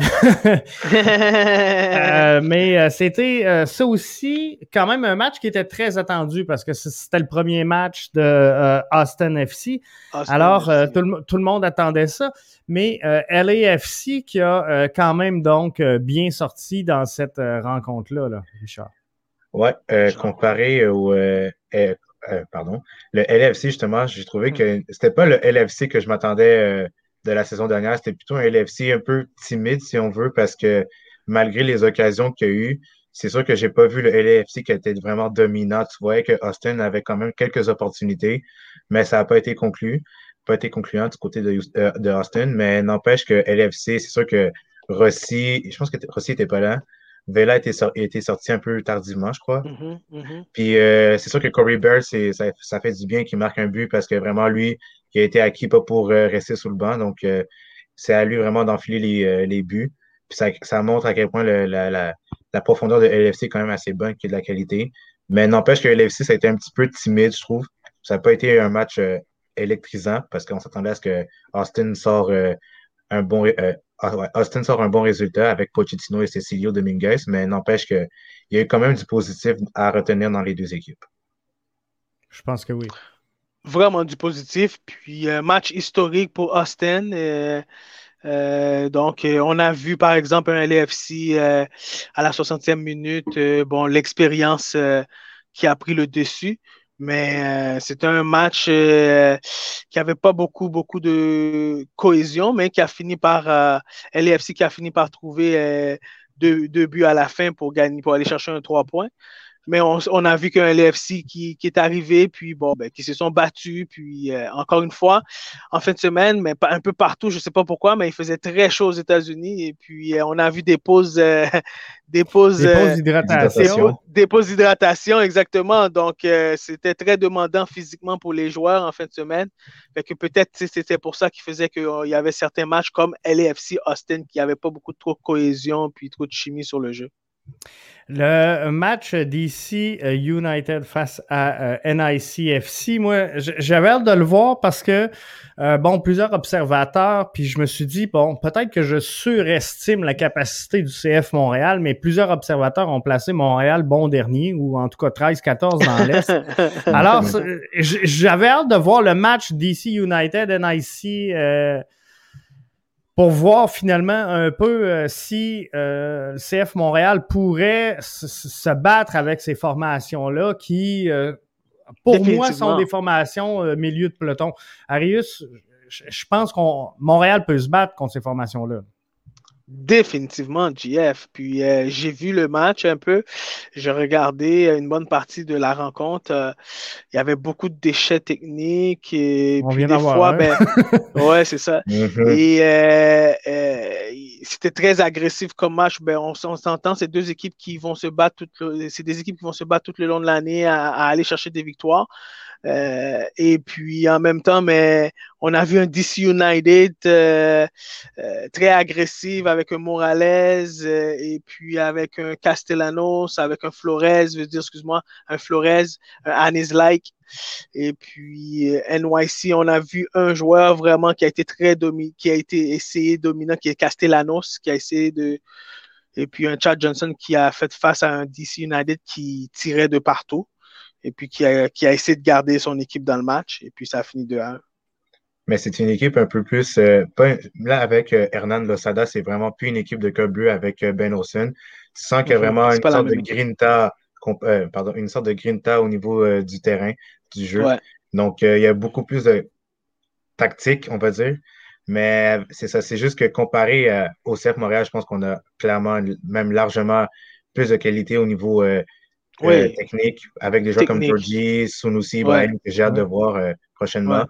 Speaker 1: Euh, mais euh, c'était euh, ça aussi, quand même, un match qui était très attendu parce que c'était le premier match de Austin FC. Alors, Tout, le, tout, le, monde attendait ça. Mais LAFC qui a quand même donc bien sorti dans cette rencontre-là, là, Richard.
Speaker 3: Ouais, comparé au euh, pardon, le LFC, justement, j'ai trouvé que c'était pas le LFC que je m'attendais euh, de la saison dernière, c'était plutôt un LFC un peu timide, si on veut, parce que malgré les occasions qu'il y a eu, c'est sûr que j'ai pas vu le LFC qui était vraiment dominant. Tu voyais que Austin avait quand même quelques opportunités, mais ça n'a pas été conclu. pas été concluant du côté de, de Austin, mais n'empêche que LFC, c'est sûr que Rossi, je pense que Rossi n'était pas là. Vela était, été sorti un peu tardivement, je crois.
Speaker 2: Mm-hmm, mm-hmm.
Speaker 3: Puis euh, c'est sûr que Corey Bear, ça, ça, fait du bien qu'il marque un but parce que vraiment, lui, il a été acquis pas pour euh, rester sous le banc. Donc, euh, c'est à lui vraiment d'enfiler les, les, buts. Puis ça, ça, montre à quel point le, la, la, la, profondeur de LFC est quand même assez bonne, qu'il y a de la qualité. Mais n'empêche que LFC, ça a été un petit peu timide, je trouve. Ça n'a pas été un match électrisant parce qu'on s'attendait à ce que Austin sort un bon, Austin sort un bon résultat avec Pochettino et Cecilio Dominguez, mais n'empêche qu'il y a eu quand même du positif à retenir dans les deux équipes.
Speaker 1: Je pense que oui.
Speaker 2: Vraiment du positif. Puis un match historique pour Austin. Euh, euh, donc, euh, on a vu par exemple un LFC à la 60e minute, bon, l'expérience qui a pris le dessus. Mais euh, c'était un match euh, qui n'avait pas beaucoup, beaucoup de cohésion, mais qui a fini par euh, LAFC qui a fini par trouver deux, deux, buts à la fin pour gagner, pour aller chercher un trois points. Mais on, on a vu qu'un LFC qui, qui, est arrivé, puis bon, ben, qui se sont battus, puis euh, encore une fois, en fin de semaine, mais un peu partout, je ne sais pas pourquoi, mais il faisait très chaud aux États-Unis, et puis euh, on a vu des pauses, euh, des pauses,
Speaker 1: des pauses d'hydratation.
Speaker 2: Des pauses d'hydratation, exactement. Donc, c'était très demandant physiquement pour les joueurs en fin de semaine. Fait que peut-être c'était pour ça qu'il faisait qu'il y avait certains matchs comme LAFC Austin qui n'avaient pas beaucoup trop de cohésion, puis trop de chimie sur le jeu.
Speaker 1: Le match DC euh, United face à euh, NICFC, moi, j'avais hâte de le voir parce que, euh, bon, plusieurs observateurs, puis je me suis dit, bon, peut-être que je surestime la capacité du CF Montréal, mais plusieurs observateurs ont placé Montréal bon dernier, ou en tout cas 13-14 dans l'Est. Alors, j'avais hâte de voir le match DC United NIC pour voir finalement un peu euh, si euh, le CF Montréal pourrait se battre avec ces formations-là qui, euh, pour moi, sont des formations milieu de peloton. Arius, je pense qu'on Montréal peut se battre contre ces formations-là.
Speaker 2: Définitivement, GF. Puis euh, j'ai vu le match un peu. J'ai regardé une bonne partie de la rencontre. Euh, il y avait beaucoup de déchets techniques. Et puis des fois, ben, ouais, c'est ça. Mm-hmm. Et euh, c'était très agressif comme match. Ben, on, s'entend, c'est deux équipes qui vont se battre c'est des équipes qui vont se battre tout le long de l'année à, aller chercher des victoires. Euh, et puis en même temps, mais on a vu un DC United euh, euh, très agressif avec un Morales et puis avec un Castellanos, avec un Flores, je veux dire, excuse-moi, un Flores, un Anis Like. Et puis NYC, on a vu un joueur vraiment qui a été très dominant, qui a été essayé dominant, qui est Castellanos, qui a essayé de. Et puis un Chad Johnson qui a fait face à un DC United qui tirait de partout et puis qui a, qui a, essayé de garder son équipe dans le match, et puis ça a fini 2-1.
Speaker 3: Mais c'est une équipe un peu plus. Euh, là, avec euh, Hernan Losada, c'est vraiment plus une équipe de club bleu avec euh, Ben Olsen. Tu sens qu'il y a mhm. vraiment une sorte, de grinta, pardon, une sorte de grinta au niveau du terrain, du jeu. Donc, il y a beaucoup plus de tactique, on va dire. Mais c'est ça, c'est juste que comparé au CF Montréal, je pense qu'on a clairement, même largement plus de qualité au niveau euh, technique avec des joueurs comme Georgie, Sunusi, que j'ai hâte de voir euh, prochainement.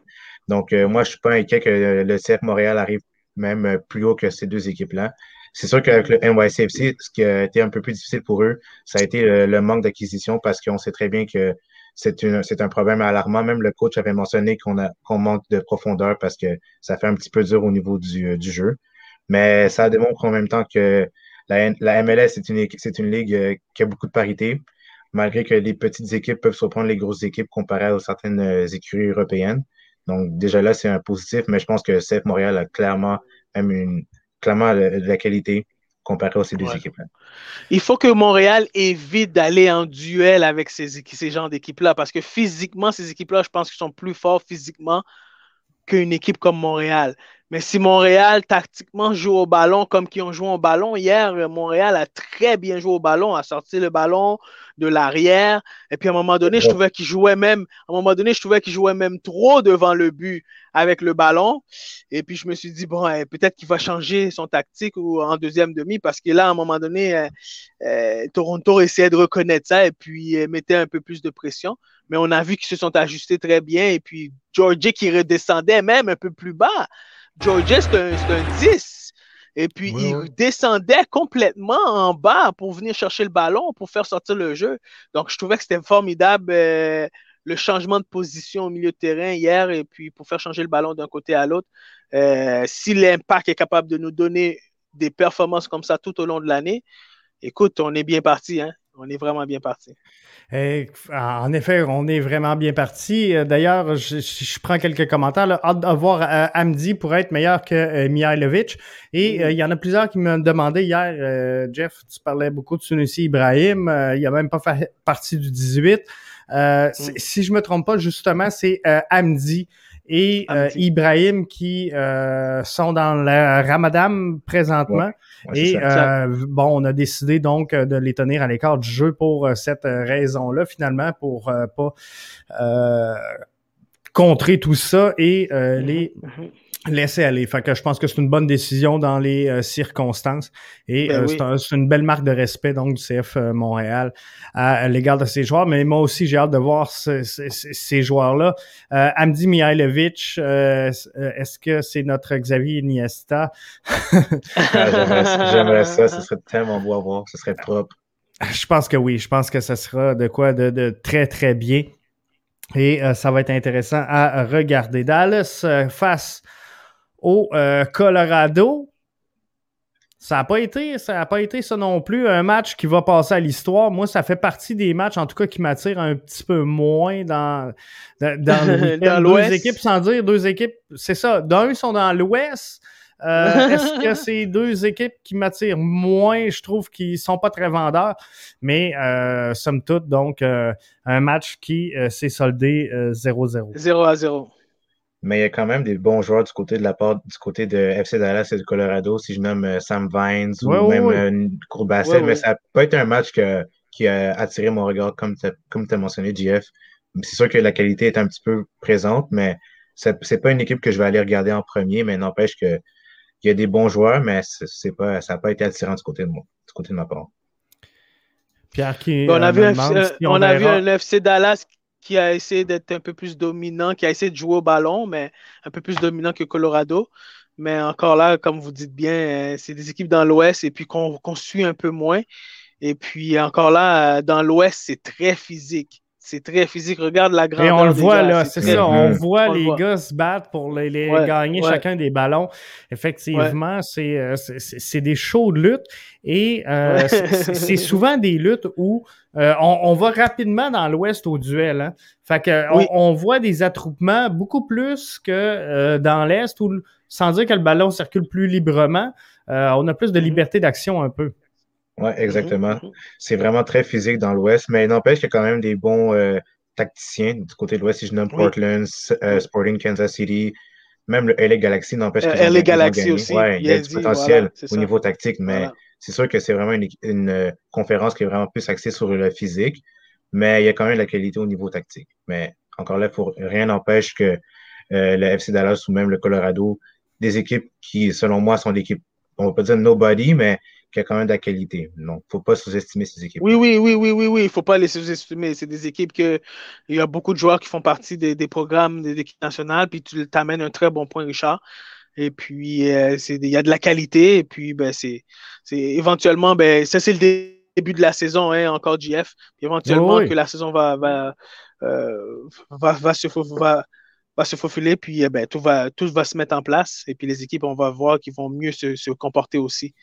Speaker 3: Donc, euh, moi, je ne suis pas inquiet que le CF Montréal arrive même plus haut que ces deux équipes-là. C'est sûr qu'avec le NYCFC, ce qui a été un peu plus difficile pour eux, ça a été le, manque d'acquisition parce qu'on sait très bien que c'est un problème alarmant. Même le coach avait mentionné qu'on manque de profondeur parce que ça fait un petit peu dur au niveau du, jeu. Mais ça démontre en même temps que la, la MLS, c'est une, une ligue qui a beaucoup de parité malgré que les petites équipes peuvent surprendre les grosses équipes comparées à certaines euh, écuries européennes. Donc, déjà là, c'est un positif, mais je pense que CF Montréal a clairement même une, clairement de la qualité comparé aux ces deux équipes-là.
Speaker 2: Il faut que Montréal évite d'aller en duel avec ces, ces genres d'équipes-là, parce que physiquement, ces équipes-là, je pense qu'ils sont plus forts physiquement qu'une équipe comme Montréal. Mais si Montréal, tactiquement, joue au ballon comme qu'ils ont joué au ballon hier, Montréal a très bien joué au ballon, a sorti le ballon de l'arrière. Et puis, à un moment donné, je trouvais qu'il jouait même, à un moment donné, je trouvais qu'il jouait même trop devant le but avec le ballon. Et puis, je me suis dit, bon, eh, peut-être qu'il va changer son tactique ou en deuxième demi parce que là, à un moment donné, euh, euh, Toronto essayait de reconnaître ça et puis euh, mettait un peu plus de pression. Mais on a vu qu'ils se sont ajustés très bien. Et puis, Georgie qui redescendait même un peu plus bas. Georgia, c'est un, 10. Et puis, il descendait complètement en bas pour venir chercher le ballon, pour faire sortir le jeu. Donc, je trouvais que c'était formidable euh, le changement de position au milieu de terrain hier, et puis pour faire changer le ballon d'un côté à l'autre. Euh, si l'impact est capable de nous donner des performances comme ça tout au long de l'année, écoute, on est bien parti. Hein? On est vraiment bien parti.
Speaker 1: Eh, en effet, on est vraiment bien parti. Euh, d'ailleurs, je, prends quelques commentaires. Là. Hâte de voir euh, Amdi pour être meilleur que euh, Mihailovic. Et mm-hmm. il y en a plusieurs qui m'ont demandé hier, Jeff, tu parlais beaucoup de Sunusi Ibrahim. il a même pas fait partie du 18. Mm. Si je me trompe pas, justement, c'est Amdi et Ibrahim qui sont dans le Ramadan présentement et euh, bon, on a décidé donc euh, de les tenir à l'écart du jeu pour euh, cette raison-là, finalement, pour pas contrer tout ça et mm-hmm. les mm-hmm. Laisser aller. Fait que je pense que c'est une bonne décision dans les circonstances et ben c'est une belle marque de respect donc du CF Montréal à, l'égard de ces joueurs. Mais moi aussi, j'ai hâte de voir ces joueurs-là. Amdi Mihailovic, est-ce que c'est notre Xavier Iniesta?
Speaker 3: Ah, j'aimerais ça, ce serait tellement beau à voir, ce serait propre.
Speaker 1: Je pense que oui, je pense que ça sera de quoi de, très très bien. Et euh, ça va être intéressant à regarder. Dallas euh, face au euh, Colorado. Ça n'a pas été, ça pas été ça non plus un match qui va passer à l'histoire. Moi, ça fait partie des matchs, en tout cas, qui m'attirent un petit peu moins dans dans, dans, deux équipes, sans dire deux équipes. C'est ça. D'un, ils sont dans l'Ouest. Euh, est-ce que c'est deux équipes qui m'attirent moins? Je trouve qu'ils sont pas très vendeurs, mais euh, somme toute, donc, euh, un match qui s'est soldé 0-0.
Speaker 2: 0 à 0.
Speaker 3: Mais il y a quand même des bons joueurs du côté de la part du côté de FC Dallas et du Colorado, si je nomme Sam Vines ou même ouais, mais ça peut être un match qui a attiré mon regard, comme tu as, mentionné, JF. C'est sûr que la qualité est un petit peu présente, mais c'est pas une équipe que je vais aller regarder en premier, mais n'empêche que il y a des bons joueurs, mais c'est pas, ça n'a pas été attirant du côté de moi, du côté de ma part.
Speaker 1: Pierre qui.
Speaker 2: on a, vu, un, on a vu un FC Dallas qui a essayé d'être un peu plus dominant, qui a essayé de jouer au ballon, mais un peu plus dominant que Colorado. Mais encore là, comme vous dites bien, euh, c'est des équipes dans l'Ouest et puis qu'on suit un peu moins. Et puis encore là, euh, dans l'Ouest, c'est très physique. C'est très physique. Regarde la grande. Et
Speaker 1: on le voit là, c'est ça. On voit les gars se battre pour les, gagner chacun des ballons. Effectivement, euh, c'est des shows de lutte et euh, c'est souvent des luttes où euh, on, va rapidement dans l'Ouest au duel. Hein. Fait que on, voit des attroupements beaucoup plus que dans l'Est où, sans dire que le ballon circule plus librement, on a plus de mm-hmm. liberté d'action un peu.
Speaker 3: Oui, exactement. Mhm, mhm. C'est vraiment très physique dans l'Ouest, mais il n'empêche qu'il y a quand même des bons euh, tacticiens du côté de l'Ouest. Si je nomme Portland, euh, Sporting Kansas City, même le LA Galaxy n'empêche
Speaker 2: que. LA Galaxy aussi.
Speaker 3: Ouais, il y a du potentiel au niveau tactique, mais c'est sûr que c'est vraiment une, euh, conférence qui est vraiment plus axée sur le physique, mais il y a quand même la qualité au niveau tactique. Mais encore là, pour, rien n'empêche que le FC Dallas ou même le Colorado, des équipes qui, selon moi, sont des équipes, on va pas dire nobody, mais qui a quand même de la qualité. Donc, il ne faut pas sous-estimer ces équipes.
Speaker 2: Oui, oui, oui, oui, oui, oui. Il ne faut pas les sous-estimer. C'est des équipes que il y a beaucoup de joueurs qui font partie des, des programmes des équipes nationales, puis tu t'amènes un très bon point, Richard. Et puis, euh, il y a de la qualité, et puis ben, c'est éventuellement, ben, ça c'est le début de la saison, hein, encore JF. éventuellement, que la saison va, va, euh, va, va, se, va, va se faufiler, puis eh ben, tout, va, tout va se mettre en place. Et puis les équipes, on va voir qu'ils vont mieux se, se comporter aussi.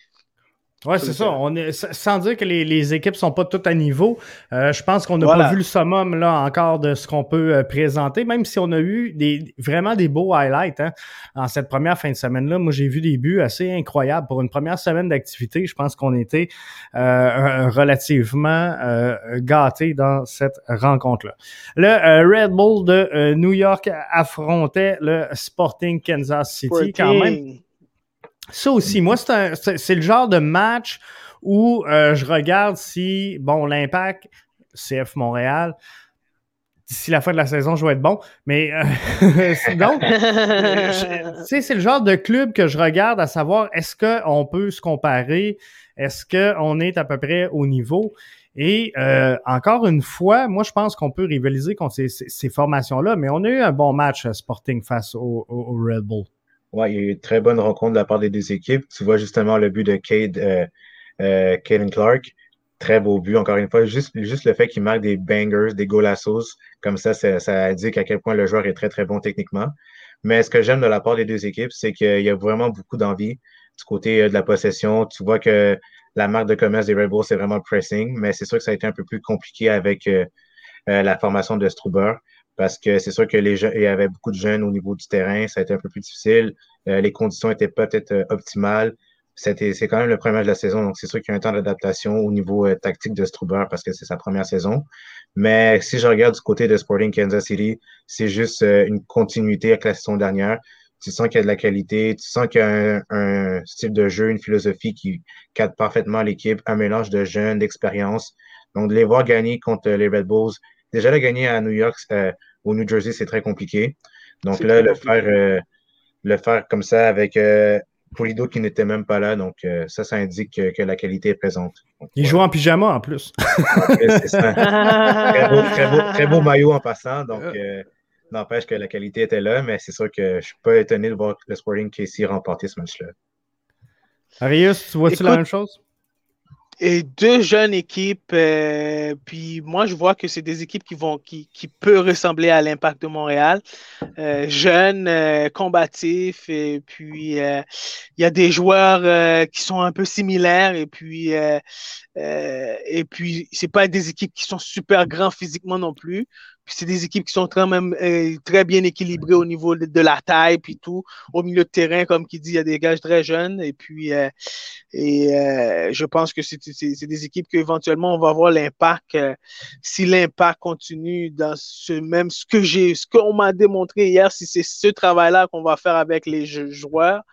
Speaker 1: Oui, c'est ça. On est, sans dire que les, les équipes sont pas toutes à niveau, euh, je pense qu'on n'a pas vu le summum là encore de ce qu'on peut euh, présenter, même si on a eu des vraiment des beaux highlights hein, en cette première fin de semaine-là. Moi, j'ai vu des buts assez incroyables. Pour une première semaine d'activité, je pense qu'on était euh, relativement gâtés dans cette rencontre-là. Le Red Bull de New York affrontait le Sporting Kansas City quand même ça aussi, moi, c'est le genre de match où euh, je regarde si, bon, l'impact, CF Montréal, d'ici la fin de la saison, je vais être bon. Mais euh, donc, c'est le genre de club que je regarde à savoir est-ce qu'on peut se comparer, est-ce qu'on est à peu près au niveau? Et euh, encore une fois, moi, je pense qu'on peut rivaliser contre ces, formations-là, mais on a eu un bon match Sporting face au Red Bull.
Speaker 3: Ouais, il y a eu une très bonne rencontre de la part des deux équipes. Tu vois justement le but de Cade, euh, euh Clark. Très beau but, encore une fois. Juste, juste le fait qu'il marque des bangers, des golassos, comme ça, ça, ça indique à quel point le joueur est très, très bon techniquement. Mais ce que j'aime de la part des deux équipes, c'est qu'il y a vraiment beaucoup d'envie du côté euh, de la possession. Tu vois que la marque de commerce des Red Bulls, c'est vraiment le pressing, mais c'est sûr que ça a été un peu plus compliqué avec euh, la formation de Struber parce que c'est sûr que les il y avait beaucoup de jeunes au niveau du terrain, ça a été un peu plus difficile. Euh, les conditions étaient peut-être euh, optimales. C'était, c'est quand même le premier match de la saison, donc c'est sûr qu'il y a un temps d'adaptation au niveau euh, tactique de Struber parce que c'est sa première saison. Mais si je regarde du côté de Sporting Kansas City, c'est juste une continuité avec la saison dernière. Tu sens qu'il y a de la qualité, tu sens qu'il y a un, style de jeu, une philosophie qui cadre parfaitement l'équipe, un mélange de jeunes, d'expérience. Donc, de les voir gagner contre les Red Bulls, déjà de gagner à New York, au New Jersey, c'est très compliqué. Donc là, le faire, euh, le faire comme ça avec euh, Polido qui n'était même pas là, donc euh, ça, ça indique que, la qualité est présente.
Speaker 1: Il joue en pyjama en plus.
Speaker 3: c'est ça. Très beau, maillot en passant, donc n'empêche que la qualité était là, mais c'est sûr que je suis pas étonné de voir le Sporting KC remporter ce match-là.
Speaker 1: Arius, tu vois-tu la même chose?
Speaker 2: Et deux jeunes équipes. Euh, puis moi, je vois que c'est des équipes qui vont, qui, qui peuvent ressembler à l'Impact de Montréal. Euh, jeunes, euh, combatifs, et puis il y a des joueurs qui sont un peu similaires. Et puis, et puis, c'est pas des équipes qui sont super grands physiquement non plus c'est des équipes qui sont quand même euh, très bien équilibrées au niveau de, la taille puis tout. Au milieu de terrain, comme qui dit, il y a des gars très jeunes. Et puis, euh, et, euh, je pense que c'est des équipes qu'éventuellement on va voir l'impact. si l'impact continue dans ce même ce que j'ai, ce qu'on m'a démontré hier, si c'est ce travail-là qu'on va faire avec les joueurs,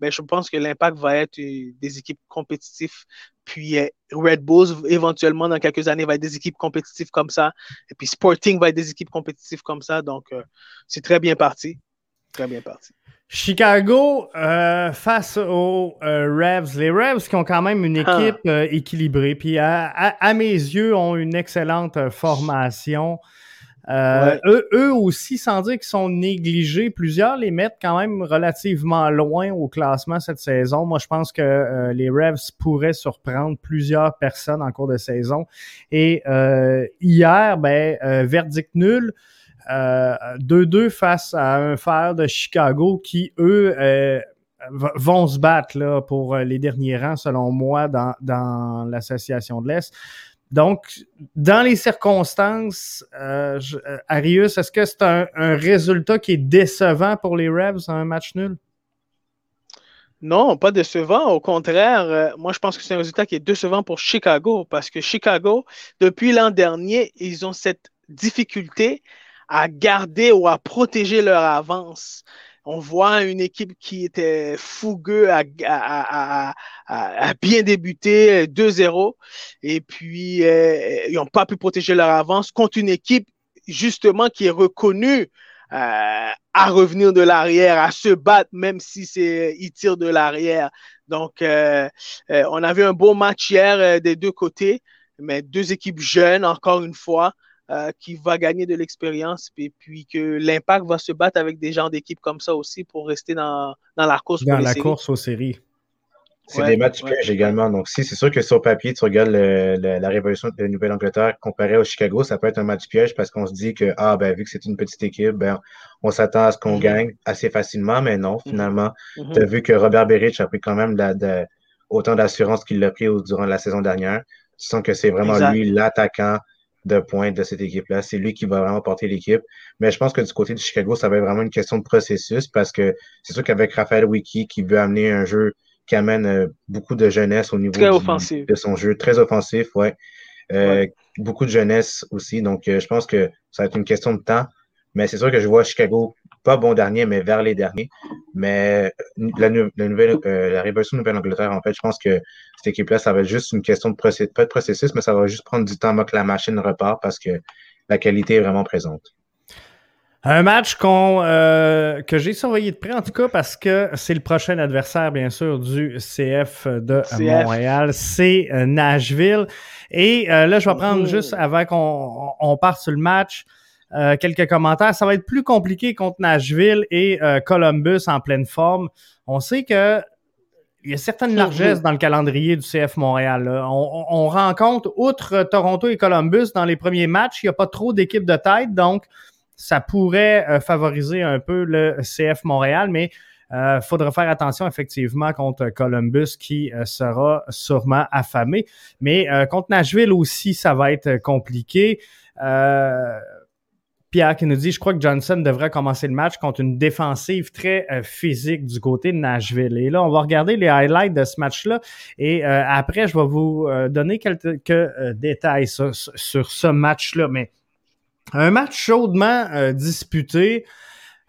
Speaker 2: ben, je pense que l'impact va être des équipes compétitives puis euh, Red Bulls, éventuellement, dans quelques années, va être des équipes compétitives comme ça. Et puis Sporting va être des équipes compétitives comme ça. Donc, euh, c'est très bien parti. Très bien parti.
Speaker 1: Chicago euh, face aux Revs. Les Revs qui ont quand même une ah. équipe équilibrée. Puis à, mes yeux, ont une excellente formation. Euh, eux, aussi, sans dire qu'ils sont négligés, plusieurs les mettent quand même relativement loin au classement cette saison. Moi, je pense que euh, les Revs pourraient surprendre plusieurs personnes en cours de saison. Et euh, hier, ben, verdict nul. 2-2 face à un fer de Chicago qui, eux, vont se battre là, pour les derniers rangs, selon moi, dans, dans l'association de l'Est. Donc, dans les circonstances, euh, euh, Arius, est-ce que c'est un, résultat qui est décevant pour les Revs un match nul?
Speaker 2: Non, pas décevant. Au contraire, euh, moi, je pense que c'est un résultat qui est décevant pour Chicago parce que Chicago, depuis l'an dernier, ils ont cette difficulté à garder ou à protéger leur avance on voit une équipe qui était fougueux à, bien débuter 2-0 et puis euh, ils n'ont pas pu protéger leur avance contre une équipe justement qui est reconnue euh, à revenir de l'arrière, à se battre même si c'est tirent de l'arrière. Donc euh, on a vu un beau match hier des deux côtés, mais deux équipes jeunes encore une fois. Euh, qui va gagner de l'expérience, et puis que l'impact va se battre avec des gens d'équipe comme ça aussi pour rester dans, dans la course.
Speaker 1: Dans la course aux séries.
Speaker 3: C'est des matchs pièges également. Donc, si c'est sûr que sur papier, tu regardes la révolution de Nouvelle-Angleterre comparée au Chicago, ça peut être un match piège parce qu'on se dit que, ah, ben, vu que c'est une petite équipe, ben, on s'attend à ce qu'on mm-hmm. gagne assez facilement, mais non, mm-hmm. finalement, mm-hmm. tu as vu que Robert Berich a pris quand même de, autant d'assurance qu'il l'a pris durant la saison dernière. Tu sens que c'est vraiment lui l'attaquant de pointe de cette équipe-là. C'est lui qui va vraiment porter l'équipe. Mais je pense que du côté de Chicago, ça va être vraiment une question de processus parce que c'est sûr qu'avec Raphaël Wiki qui veut amener un jeu qui amène euh, beaucoup de jeunesse au niveau de son jeu, très offensif, ouais. Euh, beaucoup de jeunesse aussi. Donc, euh, je pense que ça va être une question de temps. Mais c'est sûr que je vois Chicago, pas bon dernier, mais vers les derniers. Mais la, nouvelle, la révolution de Nouvelle-Angleterre, en fait, je pense que cette équipe-là, ça va être juste une question de processus, pas de processus, mais ça va juste prendre du temps avant que la machine repart parce que la qualité est vraiment présente.
Speaker 1: Un match qu'on, euh, que j'ai surveillé de près, en tout cas, parce que c'est le prochain adversaire, bien sûr, du CF de Montréal. C'est euh, Nashville. Et euh, là, je vais prendre oh. juste, avant qu'on on parte sur le match, quelques commentaires. Ça va être plus compliqué contre Nashville et Columbus en pleine forme. On sait que il y a certaines largesses dans le calendrier du CF Montréal. On, on, rencontre, outre Toronto et Columbus, dans les premiers matchs, il n'y a pas trop d'équipes de tête, donc ça pourrait euh, favoriser un peu le CF Montréal, mais il euh, faudra faire attention effectivement contre Columbus qui euh, sera sûrement affamé. Mais contre Nashville aussi, ça va être compliqué. Pierre qui nous dit, je crois que Johnson devrait commencer le match contre une défensive très physique du côté de Nashville. Et là, on va regarder les highlights de ce match-là. Et après, je vais vous donner quelques détails sur, ce match-là. Mais un match chaudement euh, disputé.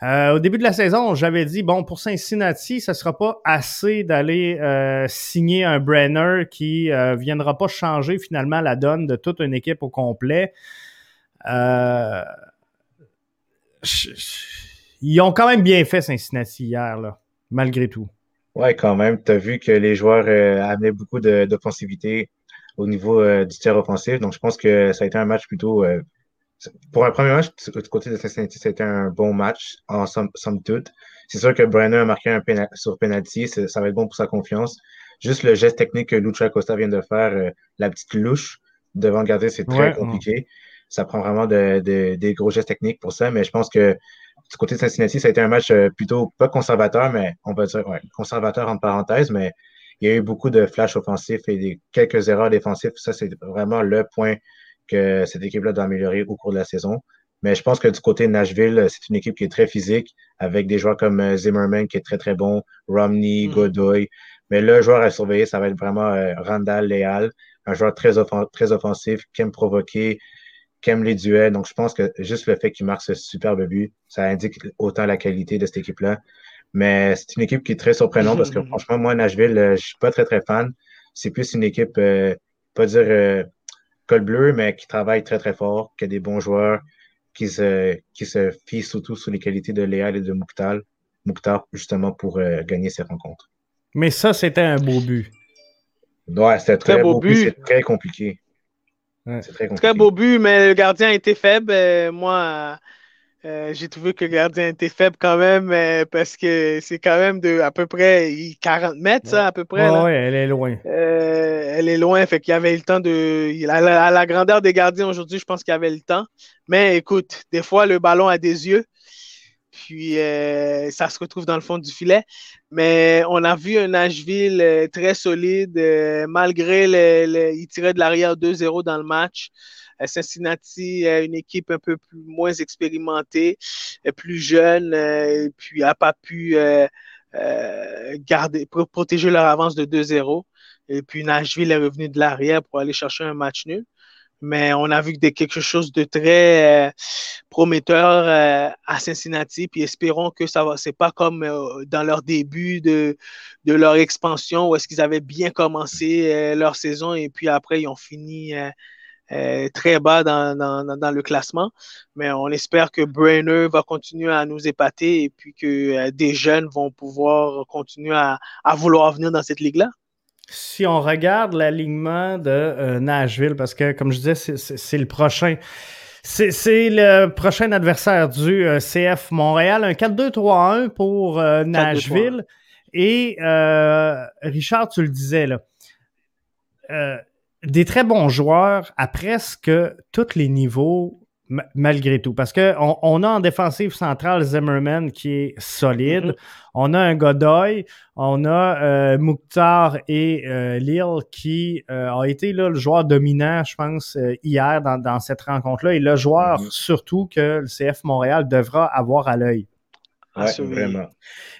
Speaker 1: Euh, au début de la saison, j'avais dit, bon, pour Cincinnati, ça sera pas assez d'aller euh, signer un Brenner qui viendra pas changer finalement la donne de toute une équipe au complet. Ils ont quand même bien fait Cincinnati hier, là, malgré tout.
Speaker 3: Ouais, quand même. Tu as vu que les joueurs amenaient beaucoup d'offensivité au niveau du tir offensif. Donc, je pense que ça a été un match plutôt pour un premier match, du côté de Cincinnati, c'était un bon match, en somme, toute. C'est sûr que Brenner a marqué un sur penalty, ça va être bon pour sa confiance. Juste le geste technique que Lucha Costa vient de faire, euh, la petite louche devant le gardien, c'est très compliqué. Ça prend vraiment des gros gestes techniques pour ça, mais je pense que du côté de Cincinnati, ça a été un match euh, plutôt pas conservateur, mais on va dire conservateur entre parenthèses, mais il y a eu beaucoup de flash offensifs et des, quelques erreurs défensives. Ça, c'est vraiment le point que cette équipe-là doit améliorer au cours de la saison. Mais je pense que du côté de Nashville, c'est une équipe qui est très physique, avec des joueurs comme euh, Zimmerman qui est très, très bon, Romney, mm. Godoy. Mais le joueur à surveiller, ça va être vraiment euh, Randall Leal, un joueur très, très offensif, qui aime provoquer, qui aime les duels. Donc, je pense que juste le fait qu'il marque ce superbe but, ça indique autant la qualité de cette équipe-là. Mais c'est une équipe qui est très surprenante parce que franchement, moi, Nashville, euh, je suis pas très, très fan. C'est plus une équipe, pas dire col bleu, mais qui travaille très, très fort, qui a des bons joueurs, qui se, qui se fient surtout sur les qualités de Léal et de Mouktal, Mouktar, justement, pour euh, gagner ces rencontres.
Speaker 1: Mais ça, c'était un beau but.
Speaker 3: Ouais, c'était très, très, beau but. C'est très compliqué.
Speaker 2: C'est très compliqué. Très beau but, mais le gardien était faible. Euh, moi, euh, j'ai trouvé que le gardien était faible quand même euh, parce que c'est quand même de à peu près 40 mètres, ça, à peu près.
Speaker 1: Oui, elle est loin.
Speaker 2: Euh, elle est loin, fait qu'il y avait le temps de. À la, grandeur des gardiens aujourd'hui, je pense qu'il y avait le temps. Mais écoute, des fois, le ballon a des yeux. Puis ça se retrouve dans le fond du filet. Mais on a vu un Nashville très solide, malgré le, il tirait de l'arrière 2-0 dans le match. Cincinnati, une équipe un peu moins expérimentée, plus jeune, euh, puis n'a pas pu euh, euh, garder, protéger leur avance de 2-0. Et puis Nashville est revenu de l'arrière pour aller chercher un match nul. Mais on a vu quelque chose de très prometteur à Cincinnati. Puis espérons que ça va. C'est pas comme dans leur début de, de leur expansion où est-ce qu'ils avaient bien commencé leur saison et puis après ils ont fini euh, très bas dans, dans, le classement. Mais on espère que Brainer va continuer à nous épater et puis que euh, des jeunes vont pouvoir continuer à, à vouloir venir dans cette ligue-là.
Speaker 1: Si on regarde l'alignement de euh, Nashville, parce que comme je disais, c'est le prochain. C'est le prochain adversaire du CF Montréal, un 4-2-3-1 pour Nashville. Et Richard, tu le disais là, des très bons joueurs à presque tous les niveaux, malgré tout. Parce qu'on on a en défensive centrale Zimmerman qui est solide. Mm-hmm. On a un Godoy. On a euh, Mouktar et euh, Lille qui euh, a été là, le joueur dominant, je pense, hier dans, cette rencontre-là. Et le joueur surtout que le CF Montréal devra avoir à l'œil.
Speaker 3: Vraiment.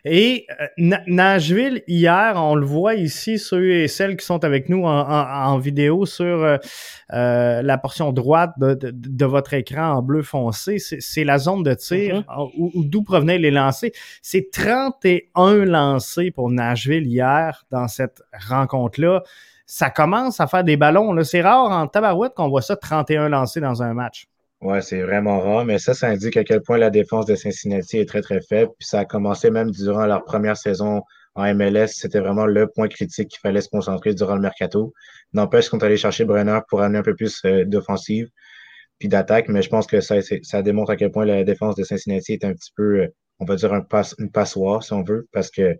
Speaker 1: Et Nashville, hier, on le voit ici, ceux et celles qui sont avec nous en, vidéo sur la portion droite de, votre écran en bleu foncé, c'est la zone de tir mm-hmm. d'où provenaient les lancers. C'est 31 lancés pour Nashville hier dans cette rencontre-là. Ça commence à faire des ballons. C'est rare en tabarouette qu'on voit ça 31 lancés dans un match.
Speaker 3: Ouais, c'est vraiment rare, mais ça, ça indique à quel point la défense de Cincinnati est très, très faible. Puis ça a commencé même durant leur première saison en MLS. C'était vraiment le point critique qu'il fallait se concentrer durant le mercato. N'empêche qu'on est allé chercher Brenner pour amener un peu plus euh, d'offensive puis d'attaque, mais je pense que ça, ça démontre à quel point la défense de Cincinnati est un petit peu, euh, on va dire, un une passoire, si on veut, parce que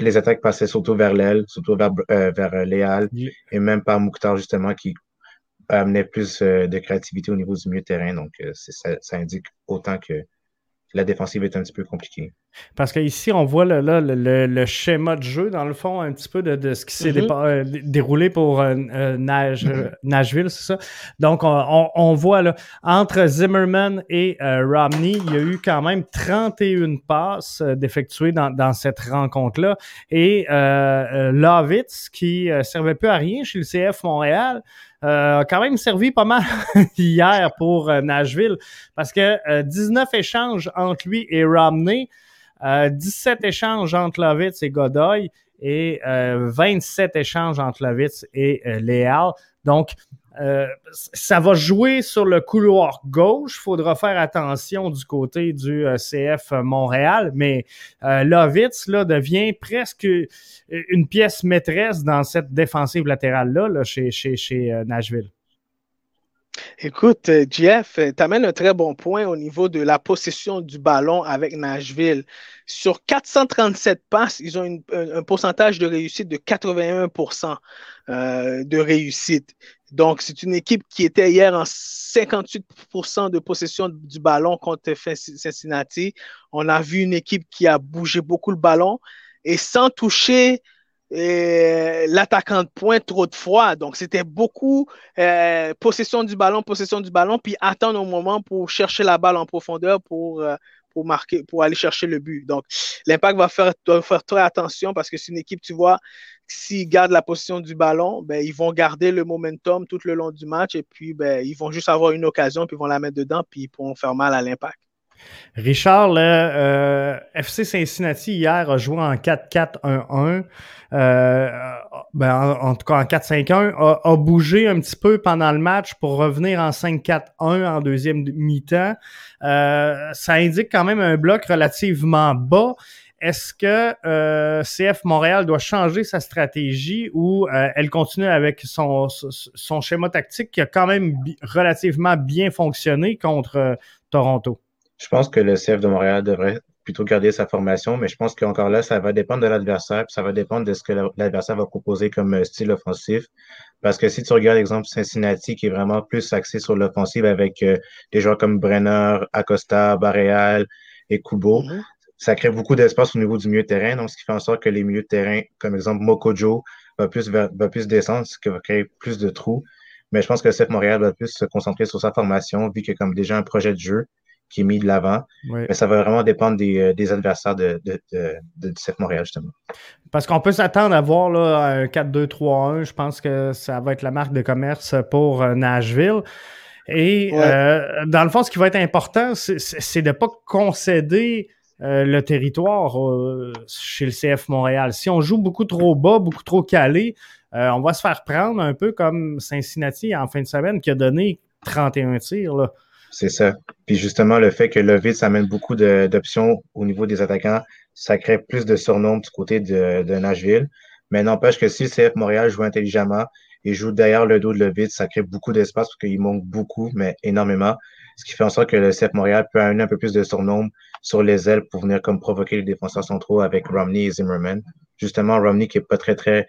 Speaker 3: les attaques passaient surtout vers l'aile, surtout vers, euh, vers Léal, et même par Mouktar, justement, qui amenait plus de créativité au niveau du milieu terrain. Donc, ça, ça indique autant que la défensive est un petit peu compliquée.
Speaker 1: Parce qu'ici, on voit le, le, schéma de jeu, dans le fond, un petit peu de, ce qui s'est mm-hmm. euh, déroulé pour euh, euh, mm-hmm. Nashville, c'est ça? Donc, on, voit là, entre Zimmerman et Romney, il y a eu quand même 31 passes d'effectuer dans, dans, cette rencontre-là. Et Lovitz, qui servait peu à rien chez le CF Montréal, a quand même servi pas mal hier pour Nashville parce que 19 échanges entre lui et Romney. 17 euh, échanges entre Lovitz et Godoy et 27 euh, échanges entre Lovitz et euh, Léal. Donc, ça va jouer sur le couloir gauche. Il faudra faire attention du côté du CF Montréal, mais Lovitz là, devient presque une pièce maîtresse dans cette défensive latérale-là chez, Nashville.
Speaker 2: Écoute, euh, Jeff, euh, tu amènes un très bon point au niveau de la possession du ballon avec Nashville. Sur 437 passes, ils ont un, pourcentage de réussite de 81% euh, de réussite. Donc, c'est une équipe qui était hier en 58% de possession du ballon contre Cincinnati. On a vu une équipe qui a bougé beaucoup le ballon et sans toucher l'attaquant de pointe trop de fois. Donc, c'était beaucoup euh, possession du ballon, possession du ballon, puis attendre au moment pour chercher la balle en profondeur pour, euh, pour marquer, pour aller chercher le but. Donc, l'impact va faire, doit faire très attention parce que c'est une équipe, tu vois, s'ils gardent la position du ballon, ben, ils vont garder le momentum tout le long du match et puis ben, ils vont juste avoir une occasion, puis ils vont la mettre dedans, puis ils pourront faire mal à l'impact.
Speaker 1: Richard, le euh, FC Cincinnati hier a joué en 4-4-1-1. Euh, ben, en, tout cas en 4-5-1, a, bougé un petit peu pendant le match pour revenir en 5-4-1 en deuxième mi-temps. Euh, ça indique quand même un bloc relativement bas. Est-ce que CF Montréal doit changer sa stratégie ou elle continue avec son, son schéma tactique qui a quand même relativement bien fonctionné contre Toronto?
Speaker 3: Je pense que le CF de Montréal devrait plutôt garder sa formation, mais je pense qu'encore là, ça va dépendre de l'adversaire, ça va dépendre de ce que l'adversaire va proposer comme euh, style offensif. Parce que si tu regardes l'exemple Cincinnati, qui est vraiment plus axé sur l'offensive avec euh, des joueurs comme Brenner, Acosta, Barreal et Kubo, mm-hmm. ça crée beaucoup d'espace au niveau du milieu de terrain, donc ce qui fait en sorte que les milieux de terrain, comme exemple Mokojo, va plus, va plus descendre, ce qui va créer plus de trous. Mais je pense que le CF Montréal va plus se concentrer sur sa formation, vu qu'il y a comme déjà un projet de jeu qui est mis de l'avant. Mais ça va vraiment dépendre des, euh, adversaires de, de, de, Montréal, justement.
Speaker 1: Parce qu'on peut s'attendre à voir là, un 4-2-3-1. Je pense que ça va être la marque de commerce pour euh, Nashville. Et euh, dans le fond, ce qui va être important, c'est de ne pas concéder le territoire chez le CF Montréal. Si on joue beaucoup trop bas, beaucoup trop calé, on va se faire prendre un peu comme Cincinnati en fin de semaine qui a donné 31 tirs. Là.
Speaker 3: C'est ça. Puis justement, le fait que le vide, ça amène beaucoup d'options au niveau des attaquants, ça crée plus de surnoms du côté de, Nashville. Mais n'empêche que si le CF Montréal joue intelligemment et joue derrière le dos de Levitt, ça crée beaucoup d'espace parce qu'il manque beaucoup, mais énormément. Ce qui fait en sorte que le CF Montréal peut amener un peu plus de surnoms sur les ailes pour venir comme provoquer les défenseurs centraux avec Romney et Zimmerman. Justement, Romney qui est pas très, très,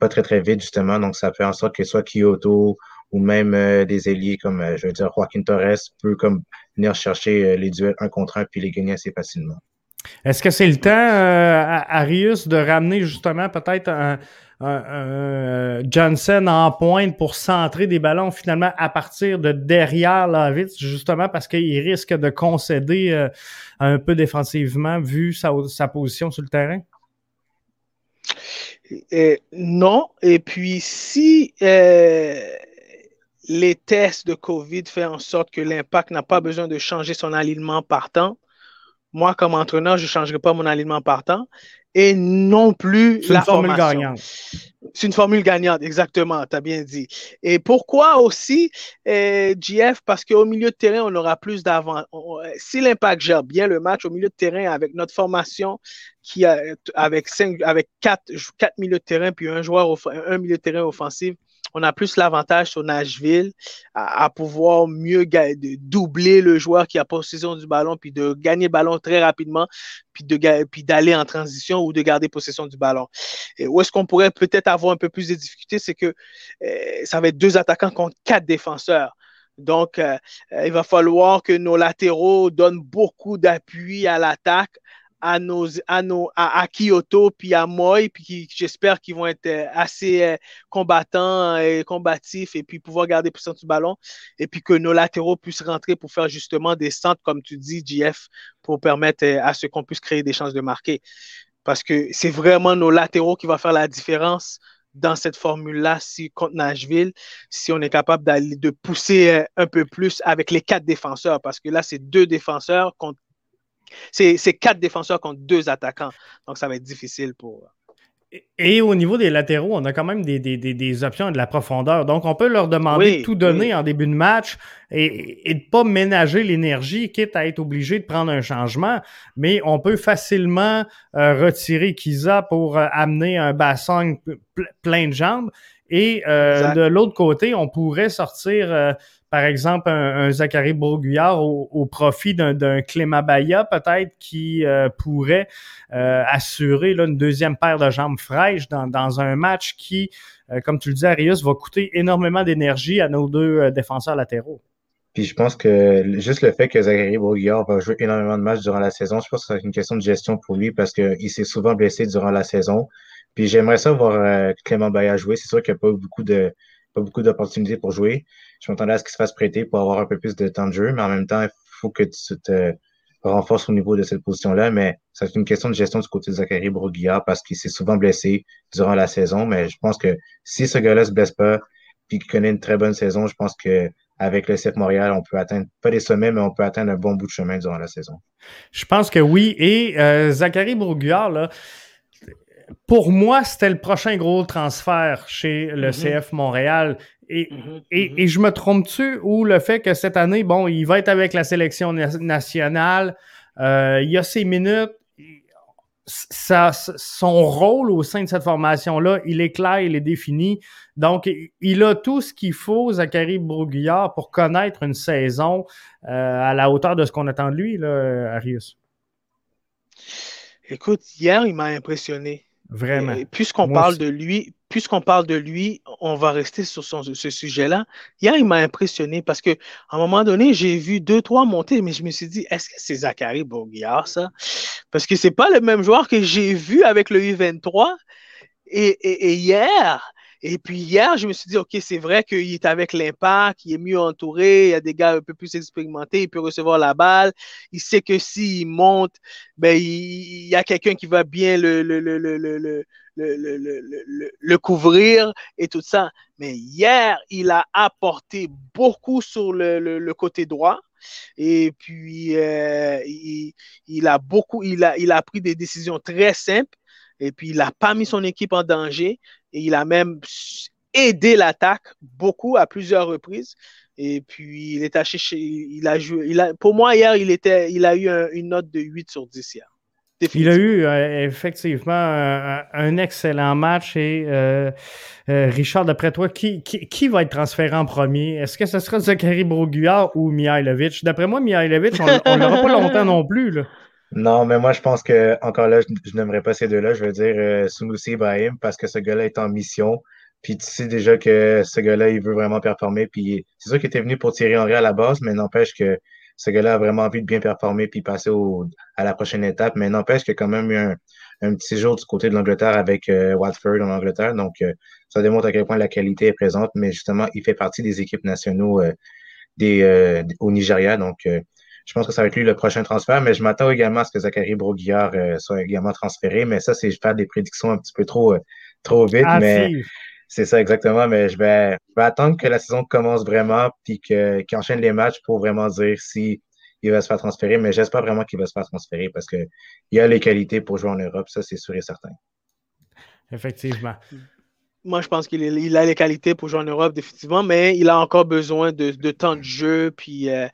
Speaker 3: pas très, très vite, justement. Donc, ça fait en sorte que soit Kyoto ou même euh, des ailiers comme, euh, je veux dire, Joaquin Torres peut comme venir chercher les duels un contre un puis les gagner assez facilement.
Speaker 1: Est-ce que c'est le temps, Arius, de ramener justement peut-être un, Johnson en pointe pour centrer des ballons finalement à partir de derrière Lavitz, justement parce qu'il risque de concéder un peu défensivement vu sa, sa position sur le terrain?
Speaker 2: non. Et puis, si euh, les tests de COVID font en sorte que l'impact n'a pas besoin de changer son alignement partant, moi, comme entraîneur, je ne changerai pas mon alignement partant et non plus la formule gagnante. C'est une formule gagnante, exactement, tu as bien dit. Et pourquoi aussi, GF? Parce qu'au milieu de terrain, on aura plus d'avant. Si l'impact gère bien le match au milieu de terrain avec notre formation qui a, avec cinq, avec quatre, quatre milieux de terrain puis un joueur, un milieu de terrain offensif, on a plus l'avantage sur Nashville à, pouvoir mieux doubler le joueur qui a possession du ballon, puis de gagner le ballon très rapidement, puis d'aller en transition ou de garder possession du ballon. Et où est-ce qu'on pourrait peut-être avoir un peu plus de difficultés, c'est que euh, ça va être deux attaquants contre quatre défenseurs. Donc, euh, il va falloir que nos latéraux donnent beaucoup d'appui à l'attaque à, nos, à, nos, à, Kyoto puis à Moy, puis j'espère qu'ils vont être euh, assez euh, combattants et combatifs et puis pouvoir garder possession du ballon et puis que nos latéraux puissent rentrer pour faire justement des centres, comme tu dis, JF, pour permettre euh, à ce qu'on puisse créer des chances de marquer. Parce que c'est vraiment nos latéraux qui vont faire la différence dans cette formule-là, si contre Nashville, si on est capable de pousser un peu plus avec les quatre défenseurs, parce que là, c'est deux défenseurs contre c'est quatre défenseurs contre deux attaquants. Donc, ça va être difficile pour.
Speaker 1: Et au niveau des latéraux, on a quand même des, des, options et de la profondeur. Donc, on peut leur demander de tout donner en début de match et, et de ne pas ménager l'énergie, quitte à être obligé de prendre un changement. Mais on peut facilement euh, retirer Kiza pour euh, amener un bassin plein de jambes. Et euh, de l'autre côté, on pourrait sortir par exemple, un, Zachary Bourguillard au, profit d'un Clément Baya, peut-être, qui euh, pourrait euh, assurer là, une deuxième paire de jambes fraîches dans, un match qui, euh, comme tu le dis, Arius, va coûter énormément d'énergie à nos deux défenseurs latéraux.
Speaker 3: Puis je pense que juste le fait que Zachary Bourguillard va jouer énormément de matchs durant la saison, je pense que c'est une question de gestion pour lui parce qu'il s'est souvent blessé durant la saison. Puis j'aimerais ça voir Clément Baya jouer. C'est sûr qu'il n'y a pas beaucoup de pas beaucoup d'opportunités pour jouer. Je m'attendais à ce qu'il se fasse prêter pour avoir un peu plus de temps de jeu, mais en même temps, il faut que tu te renforces au niveau de cette position-là. Mais c'est une question de gestion du côté de Zachary Broguillard parce qu'il s'est souvent blessé durant la saison. Mais je pense que si ce gars-là se blesse pas puis qu'il connaît une très bonne saison, je pense que avec le CF Montréal, on peut atteindre, pas des sommets, mais on peut atteindre un bon bout de chemin durant la saison.
Speaker 1: Je pense que oui. Et euh, Zachary là, pour moi, c'était le prochain gros transfert chez le mm-hmm. CF Montréal. Et, mm-hmm. et, et, je me trompe-tu ou le fait que cette année, bon, il va être avec la sélection nationale, euh, il y a ses minutes, ça, son rôle au sein de cette formation-là, il est clair, il est défini. Donc, il a tout ce qu'il faut, Zachary Broguillard, pour connaître une saison euh, à la hauteur de ce qu'on attend de lui, là, Arius.
Speaker 2: Écoute, hier, il m'a impressionné.
Speaker 1: Vraiment.
Speaker 2: Puisqu'on parle de lui, puisqu'on parle de lui, on va rester sur ce sujet-là. Hier, il m'a impressionné parce que à un moment donné, j'ai vu deux, trois monter, mais je me suis dit, est-ce que c'est Zachary Bourguillard, ça? Parce que c'est pas le même joueur que j'ai vu avec le U23. et hier, et puis hier, je me suis dit, OK, c'est vrai qu'il est avec l'impact, il est mieux entouré, il y a des gars un peu plus expérimentés, il peut recevoir la balle. Il sait que s'il monte, ben, il, y a quelqu'un qui va bien le, le, le, le, le couvrir et tout ça. Mais hier, il a apporté beaucoup sur le, côté droit. Et puis, euh, il, il, a beaucoup, il a, il a pris des décisions très simples. Et puis, il n'a pas mis son équipe en danger. Et il a même aidé l'attaque beaucoup à plusieurs reprises. Et puis, il est acheté chez, il a joué, il a, pour moi, hier, il, était, il a eu une note de 8 sur 10 hier.
Speaker 1: Il a eu euh, effectivement un, excellent match. Et euh, euh, Richard, d'après toi, qui, qui, va être transféré en premier? Est-ce que ce sera Zachary Broguillard ou Mihailovic? D'après moi, Mihailovic, on ne l'aura pas longtemps non plus. Là.
Speaker 3: Non, mais moi, je pense que, encore là, je, n'aimerais pas ces deux-là. Je veux dire euh, Sunusi Ibrahim parce que ce gars-là est en mission. Puis tu sais déjà que ce gars-là, il veut vraiment performer. Puis c'est sûr qu'il était venu pour tirer Henry à la base, mais n'empêche que ce gars-là a vraiment envie de bien performer puis passer au, à la prochaine étape. Mais n'empêche qu'il y a quand même eu un, un petit jour du côté de l'Angleterre avec euh, Watford en Angleterre. Donc, euh, ça démontre à quel point la qualité est présente. Mais justement, il fait partie des équipes nationaux euh, des, au Nigeria. Donc, je pense que ça va être lui le prochain transfert. Mais je m'attends également à ce que Zachary Broguillard soit également transféré. Mais ça, c'est faire des prédictions un petit peu trop, trop vite. Ah, mais c'est ça, exactement. Mais je vais, attendre que la saison commence vraiment puis qu'il enchaîne les matchs pour vraiment dire si il va se faire transférer. Mais j'espère vraiment qu'il va se faire transférer parce qu'il a les qualités pour jouer en Europe. Ça, c'est sûr et certain.
Speaker 1: Effectivement.
Speaker 2: Moi, je pense qu'il a les qualités pour jouer en Europe, définitivement, mais il a encore besoin de, temps de jeu, puis euh,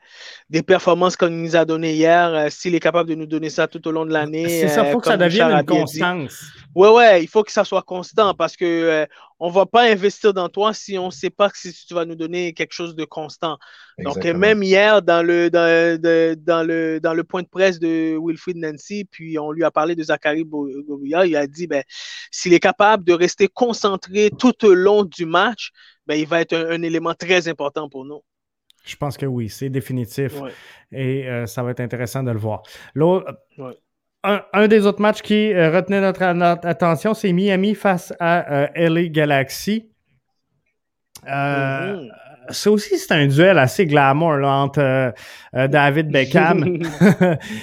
Speaker 2: des performances qu'on nous a données hier. Euh, s'il est capable de nous donner ça tout au long de l'année.
Speaker 1: C'est ça, il faut que ça devienne une constance.
Speaker 2: Oui, ouais, il faut que ça soit constant parce que euh, on va pas investir dans toi si on ne sait pas si tu vas nous donner quelque chose de constant. Donc, même hier, dans le, dans, dans, le, dans le point de presse de Wilfried Nancy, puis on lui a parlé de Zachary Bobia, il a dit ben, s'il est capable de rester concentré tout au long du match, ben, il va être un, élément très important pour nous.
Speaker 1: Je pense que oui, c'est définitif. Et euh, ça va être intéressant de le voir. L'autre un, des autres matchs qui euh, retenait notre, attention, c'est Miami face à euh, LA Galaxy. Euh, mm-hmm. Ça aussi, c'est un duel assez glamour entre David Beckham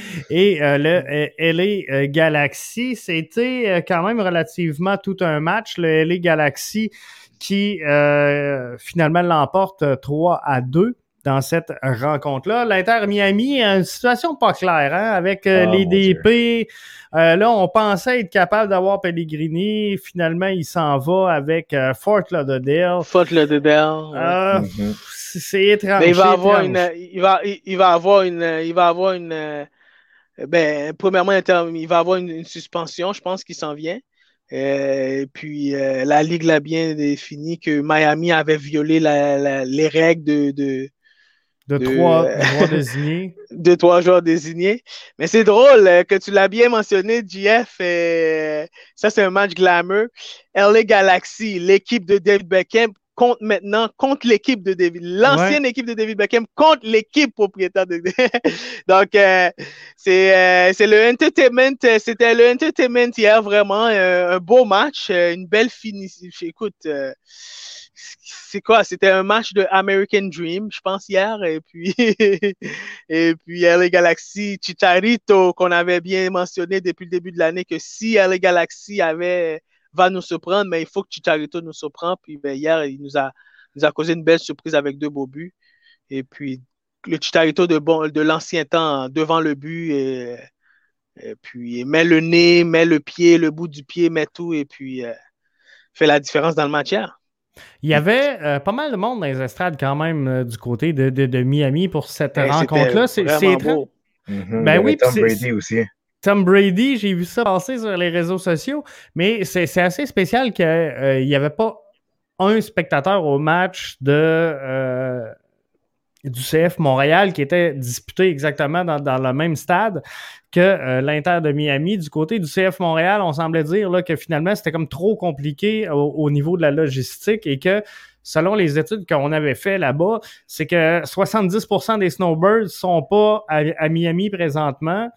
Speaker 1: et le LA Galaxy. C'était quand même relativement tout un match. Le LA Galaxy qui finalement l'emporte 3 à 2 dans cette rencontre-là. L'Inter Miami a une situation pas claire hein, avec euh, ah, les DP. Euh, là, on pensait être capable d'avoir Pellegrini. Finalement, il s'en va avec euh, Fort Lauderdale.
Speaker 2: Fort Lauderdale.
Speaker 1: Mhm. C'est étrange.
Speaker 2: il va avoir une, il va, il, va avoir une, il va avoir une. ben, premièrement, il va avoir une, suspension. Je pense qu'il s'en vient. Et puis la Ligue l'a bien défini que Miami avait violé les règles de,
Speaker 1: de, trois joueurs désignés.
Speaker 2: De trois joueurs désignés. Mais c'est drôle euh, que tu l'as bien mentionné, JF. Euh, ça, c'est un match glamour. LA Galaxy, l'équipe de David Beckham, compte maintenant contre l'équipe de David, l'ancienne équipe de David Beckham contre l'équipe propriétaire de Donc euh, c'est c'est le entertainment, c'était le entertainment hier vraiment un beau match, une belle finition. Écoute, c'est quoi? C'était un match de American Dream, je pense, hier. Et puis, et puis LA Galaxy, Chicharito, qu'on avait bien mentionné depuis le début de l'année, que si LA Galaxy avait, va nous surprendre, mais il faut que Chicharito nous surprenne. Puis ben, hier, il nous a, causé une belle surprise avec deux beaux buts. Et puis, le Chicharito de, bon, de l'ancien temps devant le but. Et, puis, met le nez, met le pied, le bout du pied, met tout. Et puis, euh, fait la différence dans le match hier.
Speaker 1: Il y avait euh, pas mal de monde dans les estrades quand même euh, du côté de, de, Miami pour cette rencontre-là. C'est
Speaker 3: beau. Mhm. ben oui, Tom Brady aussi.
Speaker 1: Tom Brady, j'ai vu ça passer sur les réseaux sociaux, mais c'est assez spécial qu'il euh, n'y avait pas un spectateur au match de du CF Montréal qui était disputé exactement dans, le même stade que euh, l'Inter de Miami. Du côté du CF Montréal, on semblait dire là, que finalement c'était comme trop compliqué au, niveau de la logistique et que selon les études qu'on avait fait là-bas, c'est que 70% des snowbirds sont pas à, Miami présentement.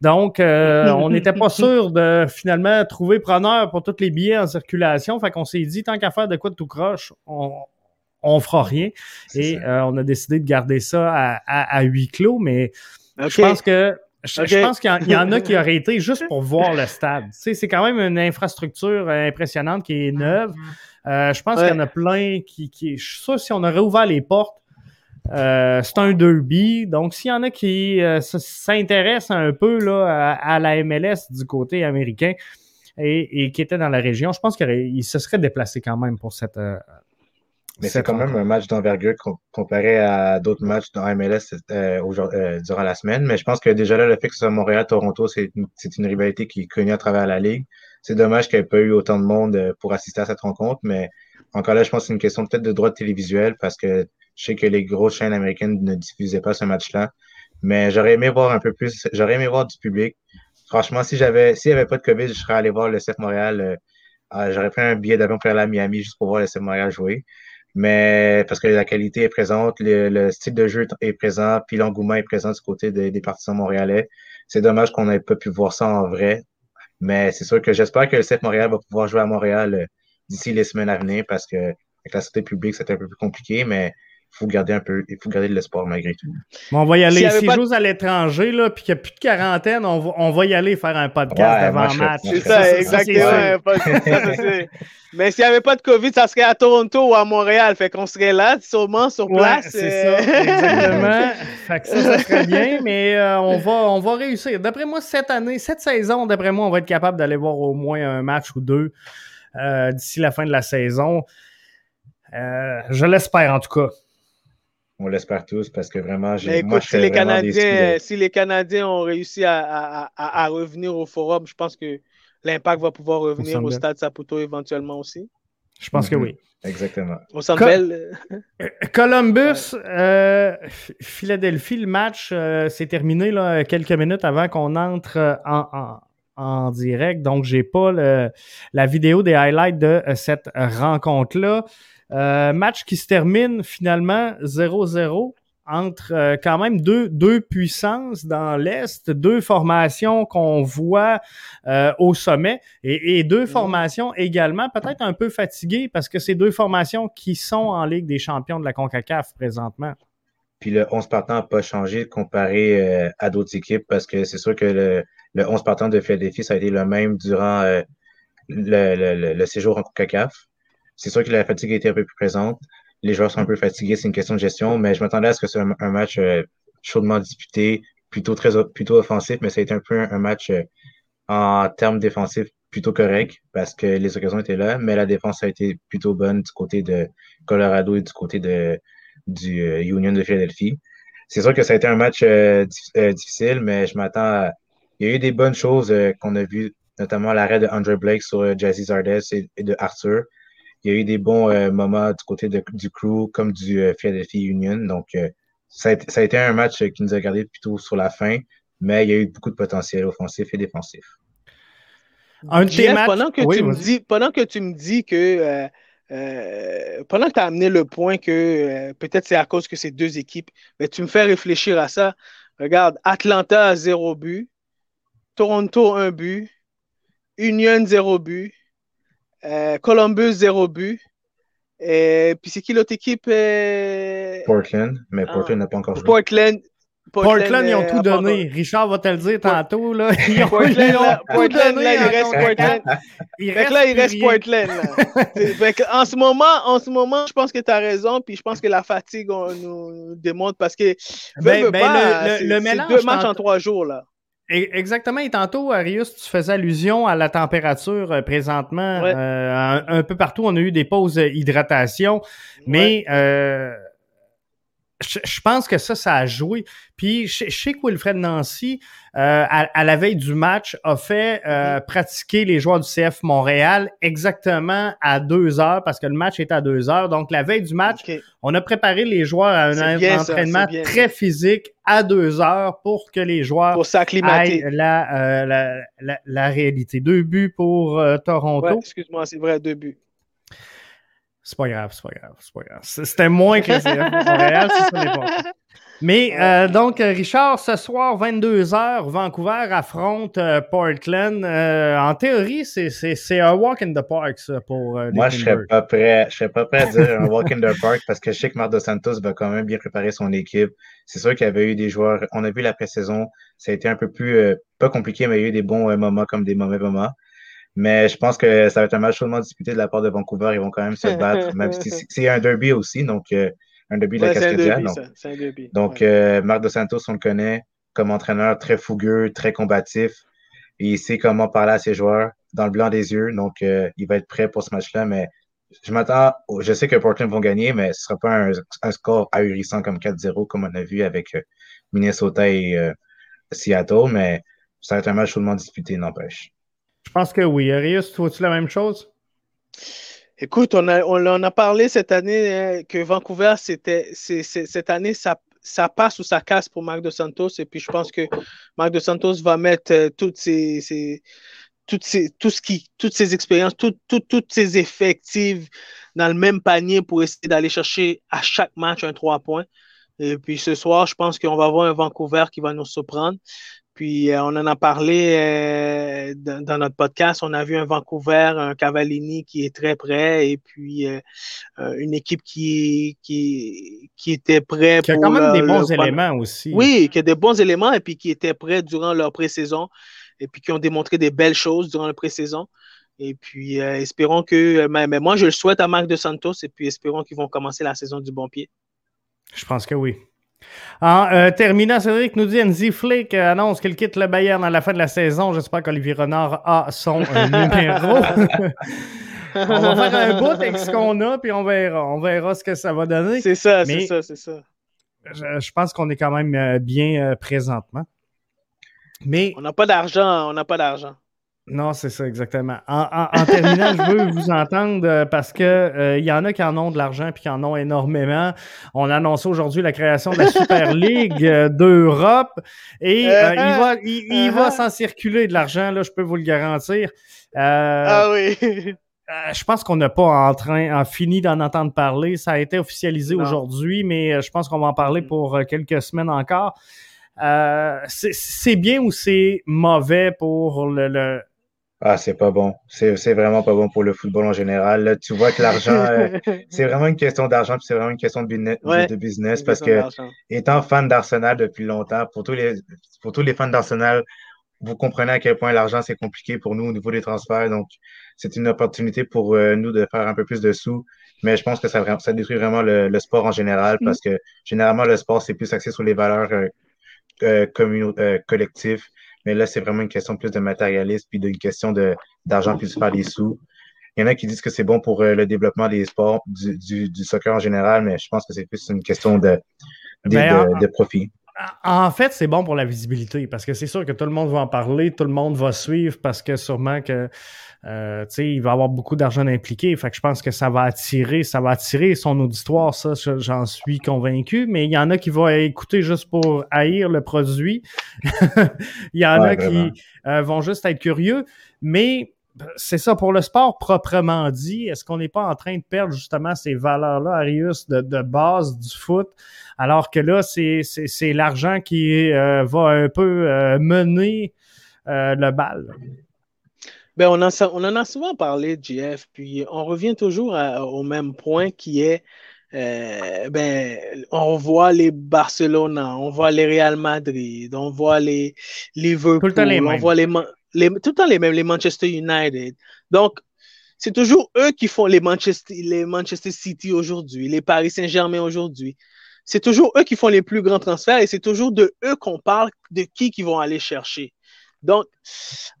Speaker 1: Donc, euh, on n'était pas sûr de finalement trouver preneur pour tous les billets en circulation. Fait qu'on s'est dit, tant qu'à faire de quoi de tout croche, on, on fera rien. Et euh, on a décidé de garder ça à, huis clos, mais je pense que je, pense qu'il y, en a qui auraient été juste pour voir le stade. c'est quand même une infrastructure impressionnante qui est neuve. Euh, je pense qu'il y en a plein qui, Je suis sûr si on aurait ouvert les portes, euh, c'est un derby. Donc, s'il y en a qui s'intéressent un peu là, à, la MLS du côté américain et, qui étaient dans la région, je pense qu'ils se seraient déplacés quand même pour cette,
Speaker 3: mais c'est quand même un match d'envergure comparé à d'autres matchs dans MLS euh, euh, durant la semaine. Mais je pense que déjà là, le fait que ce soit Montréal-Toronto, c'est une, une, rivalité qui est connue à travers la Ligue. C'est dommage qu'il n'y ait pas eu autant de monde euh, pour assister à cette rencontre. Mais encore là, je pense que c'est une question peut-être de droit télévisuel parce que je sais que les grosses chaînes américaines ne diffusaient pas ce match-là. Mais j'aurais aimé voir un peu plus, j'aurais aimé voir du public. Franchement, si j'avais, s'il n'y avait pas de COVID, je serais allé voir le CF Montréal ah, j'aurais pris un billet d'avion pour aller à Miami juste pour voir le Montréal jouer. Mais parce que la qualité est présente, le, style de jeu est présent, puis l'engouement est présent du côté des, partisans montréalais. C'est dommage qu'on n'ait pas pu voir ça en vrai. Mais c'est sûr que j'espère que le CF Montréal va pouvoir jouer à Montréal euh, d'ici les semaines à venir parce que avec la santé publique, c'est un peu plus compliqué, mais faut garder un peu, il faut garder de l'espoir malgré tout.
Speaker 1: on va y aller. Si, si à l'étranger, là, puis qu'il n'y a plus de quarantaine, on va, on va y aller faire un podcast avant le match.
Speaker 2: C'est ça, exactement. Mais s'il n'y avait pas de COVID, ça serait à Toronto ou à Montréal. Fait qu'on serait là, sûrement, sur place.
Speaker 1: c'est ça, euh. exactement. fait que ça, ça serait bien, mais euh, on, va, on va réussir. D'après moi, cette année, cette saison, d'après moi, on va être capable d'aller voir au moins un match ou deux euh, d'ici la fin de la saison. je l'espère, en tout cas.
Speaker 3: On l'espère tous parce que vraiment, j'ai. Écoute,
Speaker 2: si, les Canadiens, si les Canadiens ont réussi à, revenir au forum, je pense que l'Impact va pouvoir revenir au, Stade Saputo éventuellement aussi.
Speaker 1: Je pense que mhm. oui.
Speaker 3: Exactement.
Speaker 2: Au Centre euh,
Speaker 1: Columbus, euh, Philadelphie, le match euh, s'est terminé là, quelques minutes avant qu'on entre en, direct. Donc, j'ai pas la vidéo des highlights de cette rencontre-là. Euh, match qui se termine finalement 0-0 entre euh, quand même deux, deux puissances dans l'Est, deux formations qu'on voit euh, au sommet et, deux formations également peut-être un peu fatiguées parce que c'est deux formations qui sont en Ligue des champions de la CONCACAF présentement.
Speaker 3: Puis le 11 partant n'a pas changé comparé à d'autres équipes parce que c'est sûr que le, le 11 partant de Philadelphie, ça a été le même durant le, le, le, séjour en CONCACAF. C'est sûr que la fatigue a été un peu plus présente. Les joueurs sont un peu fatigués, c'est une question de gestion, mais je m'attendais à ce que ce soit un, match euh, chaudement disputé, plutôt très plutôt offensif, mais ça a été un peu un, match euh, en termes défensifs plutôt correct parce que les occasions étaient là, mais la défense a été plutôt bonne du côté de Colorado et du côté de, du euh, Union de Philadelphie. C'est sûr que ça a été un match difficile, mais je m'attends à... Il y a eu des bonnes choses qu'on a vues, notamment l'arrêt de Andre Blake sur Jazzy Zardes et, de Arthur il y a eu des bons euh, moments du côté du crew comme du euh, Philadelphia Union. Donc, euh, ça, a été, un match qui nous a gardé plutôt sur la fin, mais il y a eu beaucoup de potentiel offensif et défensif.
Speaker 2: Un pendant, que tu me dis, pendant que tu me dis que pendant que tu as amené le point que peut-être c'est à cause que c'est deux équipes, mais tu me fais réfléchir à ça. Regarde, Atlanta a zéro but, Toronto un but, Union zéro but, euh, Columbus, zéro but. Et puis c'est qui l'autre équipe? Euh?
Speaker 3: Portland, mais Portland n'a pas encore joué.
Speaker 2: Portland.
Speaker 1: Portland, ils ont euh, tout donné. Richard va te le dire tantôt. Là.
Speaker 2: Ils ont, Portland, Portland là, il reste Portland. Il fait là, il reste Portland. en, ce moment, en ce moment, je pense que tu as raison. Puis je pense que la fatigue on, nous démontre parce que ben, ben, pas, le, le, deux matchs en trois jours. là.
Speaker 1: Exactement. Et tantôt, Arius, tu faisais allusion à la température euh, présentement. Euh, un, peu partout, on a eu des pauses d'hydratation. Mais euh, je, pense que ça, ça a joué. Puis je, sais que Wilfred Nancy, euh, à, la veille du match, a fait euh, mm-hmm. pratiquer les joueurs du CF Montréal exactement à deux heures parce que le match est à deux heures. Donc la veille du match, on a préparé les joueurs à un, entraînement très physique à deux heures pour que les joueurs
Speaker 2: pour s'acclimater
Speaker 1: la, euh, la, la, la, réalité. Deux buts pour Toronto.
Speaker 2: Excuse-moi, c'est vrai, deux buts.
Speaker 1: C'est pas grave, c'est pas grave, c'est pas grave. C'était moins que le CF Montréal, si ce n'est pas. Mais euh, donc, Richard, ce soir, 22h, Vancouver affronte euh, Portland. Euh, en théorie, c'est un walk in the park, ça, pour
Speaker 3: Moi, je serais pas prêt. Je serais pas prêt à dire un walk in the park parce que je sais que Marc Santos va quand même bien préparer son équipe. C'est sûr qu'il y avait eu des joueurs. On a vu la pré-saison. Ça a été un peu plus, pas compliqué, mais il y a eu des bons moments comme des mauvais moments. Mais je pense que ça va être un match chaudement disputé de la part de Vancouver. Ils vont quand même se battre, même si c'est un derby aussi, donc euh, un derby de la Cascadia. Donc, euh, Marc Dos Santos, on le connaît comme entraîneur très fougueux, très combatif. Et il sait comment parler à ses joueurs dans le blanc des yeux. Donc, euh, il va être prêt pour ce match-là. Mais je m'attends, je sais que Portland vont gagner, mais ce ne sera pas un, score ahurissant comme 4-0, comme on a vu avec Minnesota et Seattle. Mais ça va être un match chaudement disputé, n'empêche.
Speaker 1: Je pense que oui. Arius, tu vois-tu la même chose?
Speaker 2: Écoute, on, a, on en a parlé cette année hein, que Vancouver, c'était cette année, ça, ça passe ou ça casse pour Marc de Santos. Et puis je pense que Marc de Santos va mettre euh, toutes ses, toutes ces, tout ce qui, toutes ces expériences, toutes ces effectives dans le même panier pour essayer d'aller chercher à chaque match un 3 points. Et puis ce soir, je pense qu'on va avoir un Vancouver qui va nous surprendre. Puis euh, on en a parlé euh, dans, notre podcast. On a vu un Vancouver, un Cavallini qui est très prêt et puis euh, une équipe qui, qui, qui était prêt.
Speaker 1: Qui a quand même des bons éléments aussi.
Speaker 2: Oui, qui a des bons éléments et puis qui était prêt durant leur pré-saison et puis qui ont démontré des belles choses durant la pré-saison. Et puis espérons que, mais, mais, moi je le souhaite à Marc de Santos et puis espérons qu'ils vont commencer la saison du bon pied.
Speaker 1: Je pense que oui. En euh, terminant, Cédric nous dit Enzi Flick annonce qu'il quitte le Bayern à la fin de la saison. J'espère qu'Olivier Renard a son euh, numéro. on va faire un bout avec ce qu'on a, puis on verra. On verra ce que ça va donner.
Speaker 2: C'est ça, c'est ça, c'est ça.
Speaker 1: Je, pense qu'on est quand même euh, bien présentement. Mais.
Speaker 2: On n'a pas d'argent, on n'a pas d'argent.
Speaker 1: Non, c'est ça, exactement. En, terminant, je veux vous entendre euh, parce que euh, il y en a qui en ont de l'argent puis qui en ont énormément. On a annoncé aujourd'hui la création de la Super League euh, d'Europe et il va, il, va s'en circuler de l'argent, là, je peux vous le garantir.
Speaker 2: ah oui.
Speaker 1: je pense qu'on n'a pas en train, en fini d'en entendre parler. Ça a été officialisé aujourd'hui, mais je pense qu'on va en parler mm. pour quelques semaines encore. c'est bien ou c'est mauvais pour le
Speaker 3: ah, c'est pas bon. C'est vraiment pas bon pour le football en général. Là, tu vois que l'argent, euh, c'est vraiment une question d'argent, puis c'est vraiment une question de, business, de business parce que, étant fan d'Arsenal depuis longtemps, pour tous les, pour tous les fans d'Arsenal, vous comprenez à quel point l'argent, c'est compliqué pour nous au niveau des transferts. Donc, c'est une opportunité pour euh, nous de faire un peu plus de sous. Mais je pense que ça, ça détruit vraiment le, le sport en général parce que généralement, le sport, c'est plus axé sur les valeurs euh, euh, collectives mais là, c'est vraiment une question plus de matérialisme puis d'une question d'argent plus faire les sous. Il y en a qui disent que c'est bon pour euh, le développement des sports, du, du, soccer en général, mais je pense que c'est plus une question de, de, de profit.
Speaker 1: En fait, c'est bon pour la visibilité parce que c'est sûr que tout le monde va en parler, tout le monde va suivre parce que sûrement que euh, il va avoir beaucoup d'argent impliqué. Fait que je pense que ça va attirer, ça va attirer son auditoire, ça, j'en suis convaincu. Mais il y en a qui vont écouter juste pour haïr le produit. il y en a qui euh, vont juste être curieux. Mais c'est ça, pour le sport proprement dit, est-ce qu'on n'est pas en train de perdre justement ces valeurs-là, Arius, de, de, base du foot, alors que là, c'est l'argent qui euh, va un peu euh, mener euh, le bal?
Speaker 2: Ben, on, en, on en a souvent parlé, Jeff, puis on revient toujours au même point qui est ben, on voit les Barcelona, on voit les Real Madrid, on voit les Liverpool, on voit les, tout le temps les mêmes, les Manchester United. Donc, c'est toujours eux qui font les Manchester, les Manchester City aujourd'hui, les Paris Saint-Germain aujourd'hui. C'est toujours eux qui font les plus grands transferts et c'est toujours de eux qu'on parle de qui qui vont aller chercher. Donc,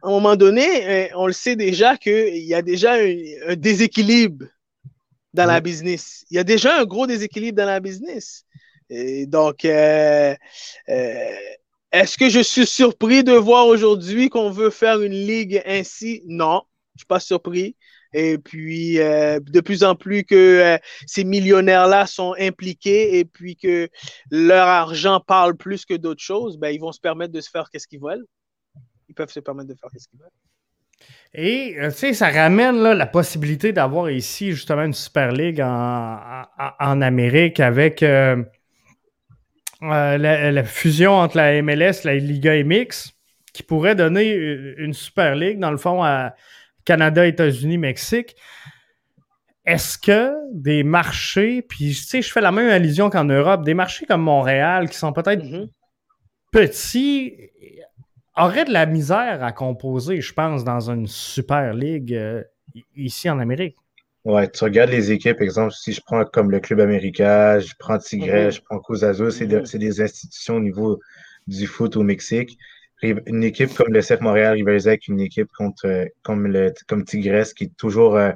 Speaker 2: à un moment donné, euh, on le sait déjà qu'il y a déjà un, déséquilibre dans la business. Il y a déjà un gros déséquilibre dans la business. Et donc, euh, euh, est-ce que je suis surpris de voir aujourd'hui qu'on veut faire une ligue ainsi? Non, je suis pas surpris. Et puis, euh, de plus en plus que euh, ces millionnaires-là sont impliqués et puis que leur argent parle plus que d'autres choses, ben, ils vont se permettre de se faire qu'est-ce qu'ils veulent. Ils peuvent se permettre de faire qu'est-ce qu'ils veulent.
Speaker 1: Et, euh, tu sais, ça ramène la possibilité d'avoir ici justement une Super League en, Amérique avec la, fusion entre la MLS et la Liga MX qui pourrait donner une super ligue, dans le fond, à Canada, États-Unis, Mexique. Est-ce que des marchés, puis tu sais, je fais la même allusion qu'en Europe, des marchés comme Montréal, qui sont peut-être mm-hmm. petits, auraient de la misère à composer, je pense, dans une super ligue euh, ici en Amérique?
Speaker 3: Ouais, tu regardes les équipes, exemple, si je prends comme le Club américain, je prends Tigre, mhm. je prends Cruz Azul, mhm. c'est des institutions au niveau du foot au Mexique. Une équipe comme le CF Montréal rivalisait avec une équipe contre, comme, le, comme Tigres, qui est toujours euh,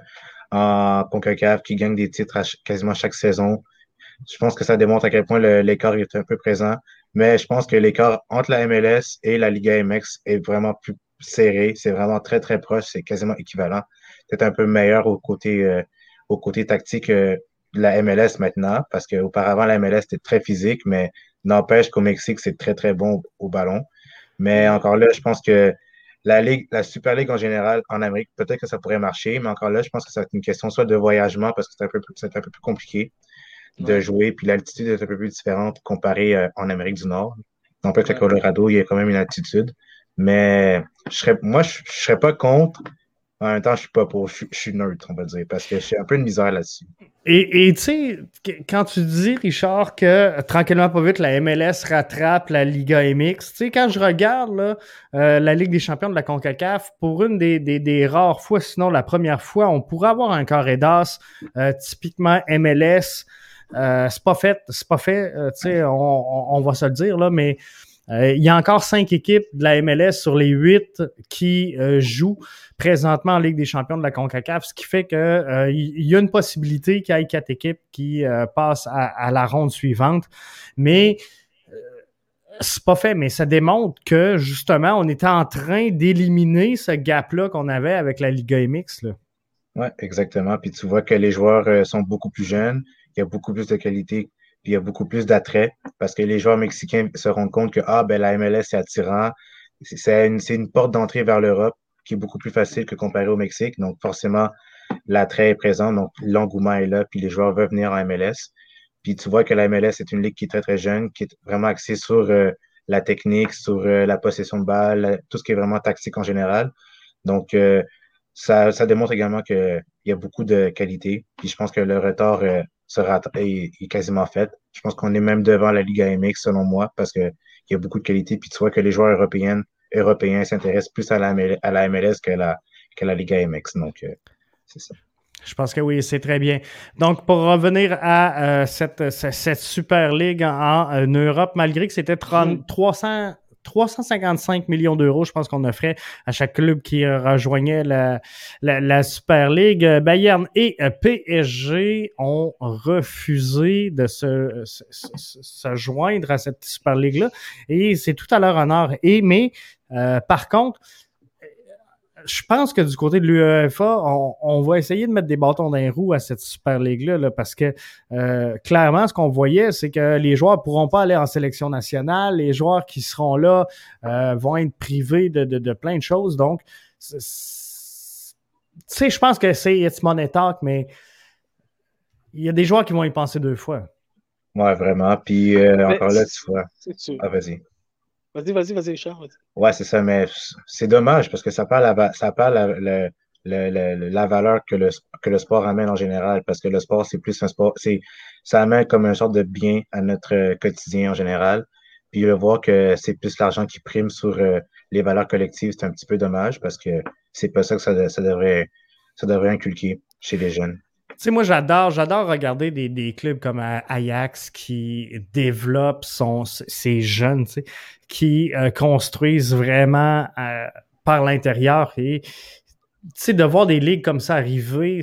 Speaker 3: en CONCACAF, qui gagne des titres quasiment chaque saison. Je pense que ça démontre à quel point l'écart est un peu présent. Mais je pense que l'écart entre la MLS et la Liga MX est vraiment plus serré. C'est vraiment très, très proche. C'est quasiment équivalent peut-être un peu meilleur au côté, euh, au côté tactique euh, de la MLS maintenant, parce qu'auparavant, la MLS était très physique, mais n'empêche qu'au Mexique, c'est très, très bon au ballon. Mais encore là, je pense que la Ligue, la Super League en général, en Amérique, peut-être que ça pourrait marcher, mais encore là, je pense que c'est une question soit de voyagement, parce que c'est un, peu, un peu plus compliqué de jouer, puis l'altitude est un peu plus différente comparée euh, en Amérique du Nord. Donc, peut-être que Colorado, il y a quand même une altitude. Mais je serais, moi, je ne serais pas contre en même temps, je suis pas pour. Je, suis neutre, on va dire, parce que j'ai un peu de misère là-dessus.
Speaker 1: Et tu sais, quand tu dis, Richard, que tranquillement, pas vite, la MLS rattrape la Liga MX, tu sais, quand je regarde là, euh, la Ligue des champions de la CONCACAF, pour une des, des, des, rares fois, sinon la première fois, on pourrait avoir un carré d'as euh, typiquement MLS. Euh, c'est pas fait, c'est pas fait, tu sais, on, on, va se le dire, là, mais euh, il y a encore cinq équipes de la MLS sur les huit qui euh, jouent présentement en Ligue des champions de la CONCACAF, ce qui fait que euh, y a une possibilité qu'il y ait quatre équipes qui passent à, la ronde suivante. Mais c'est pas fait, mais ça démontre que justement, on était en train d'éliminer ce gap-là qu'on avait avec la Liga MX.
Speaker 3: Oui, exactement. Puis tu vois que les joueurs sont beaucoup plus jeunes, il y a beaucoup plus de qualité il y a beaucoup plus d'attrait parce que les joueurs mexicains se rendent compte que ah, ben, la MLS, c'est attirant. C'est une, une, porte d'entrée vers l'Europe qui est beaucoup plus facile que comparé au Mexique. Donc, forcément, l'attrait est présent. Donc, l'engouement est là, puis les joueurs veulent venir en MLS. Puis tu vois que la MLS est une ligue qui est très, très jeune, qui est vraiment axée sur euh, la technique, sur euh, la possession de balle, tout ce qui est vraiment tactique en général. Donc, euh, ça, ça, démontre également qu'il y a beaucoup de qualité. Puis je pense que le retard sera, est, quasiment faite. Je pense qu'on est même devant la Ligue AMX, selon moi, parce qu'il y a beaucoup de qualité. Puis tu vois que les joueurs européens, européens s'intéressent plus à la, à la MLS que la, que la Ligue AMX. Donc, euh, c'est ça.
Speaker 1: Je pense que oui, c'est très bien. Donc, pour revenir à euh, cette, cette, Super Ligue en, Europe, malgré que c'était 300 355 millions d'euros, je pense qu'on offrait à chaque club qui rejoignait la, la, Super League. Bayern et PSG ont refusé de se, se, joindre à cette Super League-là et c'est tout à leur honneur. Et, mais, euh, par contre, je pense que du côté de l'UEFA, on, va essayer de mettre des bâtons dans les roues à cette Super League-là, parce que euh, clairement, ce qu'on voyait, c'est que les joueurs pourront pas aller en sélection nationale. Les joueurs qui seront là euh, vont être privés de, de, plein de choses. Donc, tu sais, je pense que c'est It's Money Talk, mais il y a des joueurs qui vont y penser deux fois.
Speaker 3: Ouais, vraiment. Puis euh, encore là, tu vois. Ah, vas-y.
Speaker 2: Vas-y, vas-y, vas-y, Richard.
Speaker 3: ouais, c'est ça, mais c'est dommage parce que ça parle la, ça la, la, valeur que le, que le sport amène en général, parce que le sport, c'est plus un sport, c'est, ça amène comme une sorte de bien à notre quotidien en général. Puis le voir que c'est plus l'argent qui prime sur euh, les valeurs collectives, c'est un petit peu dommage parce que c'est pas ça que ça, ça, devrait, ça devrait inculquer chez les jeunes.
Speaker 1: Tu sais, moi, j'adore, j'adore regarder des, des, clubs comme Ajax qui développent son, ses jeunes, tu sais, qui euh, construisent vraiment euh, par l'intérieur. Et tu sais, de voir des ligues comme ça arriver,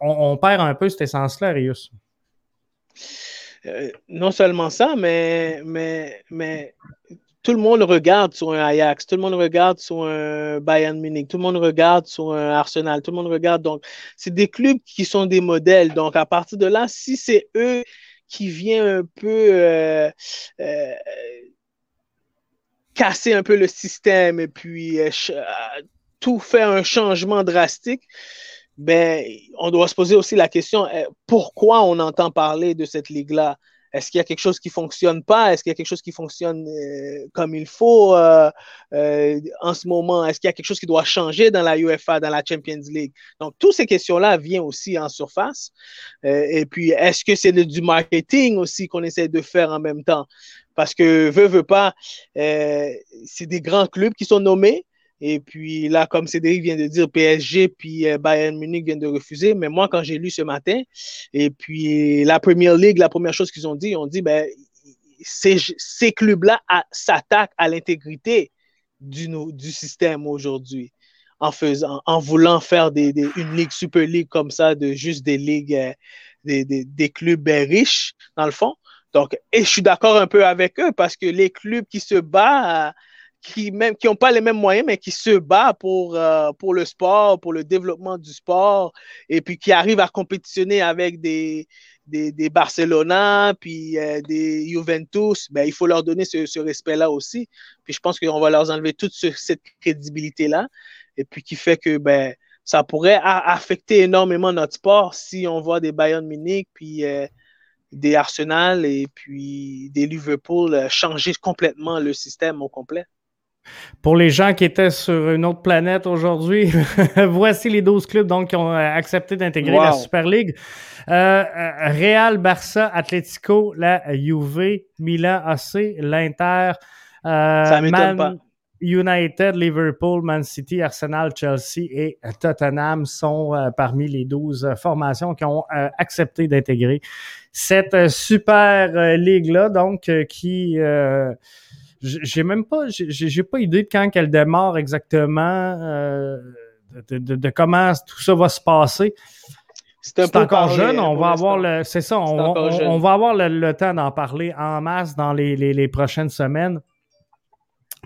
Speaker 1: on, perd un peu cette essence-là, Rius.
Speaker 2: Euh, non seulement ça, mais, mais, mais tout le monde regarde sur un Ajax, tout le monde regarde sur un Bayern Munich, tout le monde regarde sur un Arsenal, tout le monde regarde. Donc, c'est des clubs qui sont des modèles. Donc, à partir de là, si c'est eux qui viennent un peu euh, euh, casser un peu le système et puis euh, tout faire un changement drastique, ben, on doit se poser aussi la question pourquoi on entend parler de cette ligue-là? Est-ce qu'il y a quelque chose qui fonctionne pas? Est-ce qu'il y a quelque chose qui fonctionne euh, comme il faut euh, euh, en ce moment? Est-ce qu'il y a quelque chose qui doit changer dans la UEFA, dans la Champions League? Donc, toutes ces questions-là viennent aussi en surface. et puis, est-ce que c'est du marketing aussi qu'on essaie de faire en même temps? Parce que, veut, veut pas, c'est des grands clubs qui sont nommés. Et puis là, comme Cédric vient de dire, PSG puis euh, Bayern Munich viennent de refuser. Mais moi, quand j'ai lu ce matin, et puis la Premier League, la première chose qu'ils ont dit, ils ont dit, ben, ces, ces clubs-là s'attaquent à l'intégrité du, du système aujourd'hui. En, faisant, en voulant faire des, une ligue Super League comme ça, de juste des ligues, euh, des, des, des, clubs ben, riches, dans le fond. Donc, et je suis d'accord un peu avec eux parce que les clubs qui se battent qui même qui n'ont pas les mêmes moyens, mais qui se bat pour, euh, pour le sport, pour le développement du sport, et puis qui arrivent à compétitionner avec des, des, des Barcelona, puis euh, des Juventus, ben, il faut leur donner ce, ce respect-là aussi. Puis je pense qu'on va leur enlever toute cette crédibilité-là, et puis qui fait que ben, ça pourrait affecter énormément notre sport si on voit des Bayern Munich, puis euh, des Arsenal et puis des Liverpool changer complètement le système au complet.
Speaker 1: Pour les gens qui étaient sur une autre planète aujourd'hui, voici les 12 clubs donc, qui ont euh, accepté d'intégrer la Super League. Euh, euh, Real, Barça, Atletico, la Juve, Milan AC, l'Inter, Man United, Liverpool, Man City, Arsenal, Chelsea et Tottenham sont parmi les 12 formations qui ont accepté d'intégrer cette super ligue-là, donc qui j'ai même pas, j'ai pas idée de quand qu'elle démarre exactement, euh, de, comment tout ça va se passer. C'est encore jeune, on va avoir le, c'est ça, on, va avoir le, temps d'en parler en masse dans les, prochaines semaines.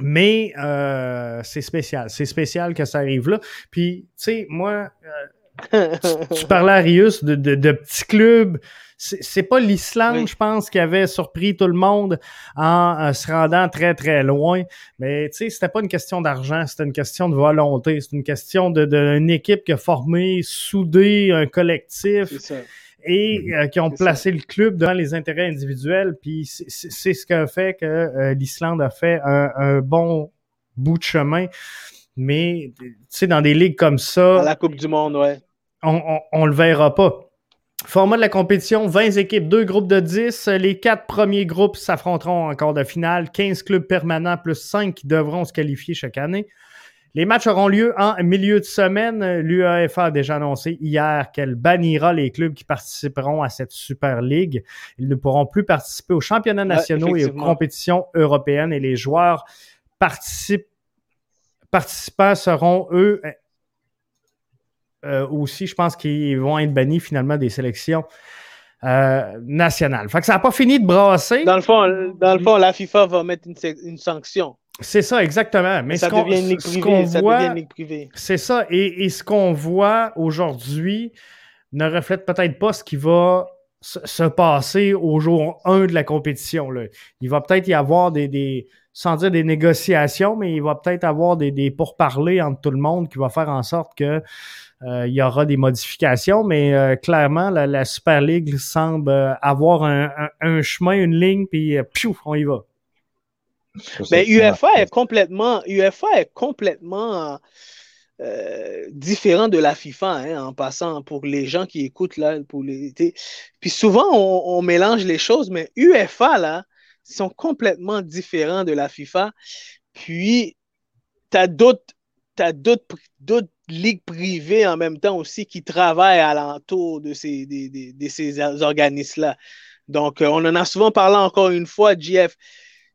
Speaker 1: Mais euh, c'est spécial, c'est spécial que ça arrive là. Puis, tu sais, moi, euh, tu, parlais à Rius de, de petits clubs c'est pas l'Islande, je pense, qui avait surpris tout le monde en, se rendant très, très loin. Mais tu sais, c'était pas une question d'argent, c'était une question de volonté. C'est une question d'une de, équipe qui a formé, soudé un collectif. et euh, qui ont placé le club devant les intérêts individuels. Puis c'est ce qui a fait que euh, l'Islande a fait un, bon bout de chemin. Mais tu sais, dans des ligues comme ça.
Speaker 2: la Coupe du Monde, ouais.
Speaker 1: On, on, on le verra pas. Format de la compétition, 20 équipes, deux groupes de 10. Les quatre premiers groupes s'affronteront en quart de finale. 15 clubs permanents plus 5 qui devront se qualifier chaque année. Les matchs auront lieu en milieu de semaine. L'UEFA a déjà annoncé hier qu'elle bannira les clubs qui participeront à cette Super League. Ils ne pourront plus participer aux championnats nationaux et aux compétitions européennes et les joueurs participants seront, eux, aussi, je pense qu'ils vont être bannis finalement des sélections euh, nationales. Fait que ça n'a pas fini de brasser.
Speaker 2: Dans le fond, dans le fond la FIFA va mettre une, sanction.
Speaker 1: C'est ça, exactement. Mais ça, devient une ligue privée, ça C'est ça. Et, ce qu'on voit aujourd'hui ne reflète peut-être pas ce qui va se, passer au jour 1 de la compétition. Là. Il va peut-être y avoir des, des, sans dire des négociations, mais il va peut-être avoir des, des pourparlers entre tout le monde qui va faire en sorte que euh, il y aura des modifications, mais euh, clairement, la, Super League semble euh, avoir un, chemin, une ligne, puis piouf, on y va.
Speaker 2: Mais UEFA est complètement, UEFA est complètement différent de la FIFA, hein, en passant pour les gens qui écoutent là, pour les. Puis souvent on, mélange les choses, mais UEFA là sont complètement différents de la FIFA. Puis tu as d'autres, d'autres ligues privées en même temps aussi qui travaillent alentour de ces, de, ces organismes-là. Donc, euh, on en a souvent parlé encore une fois, JF.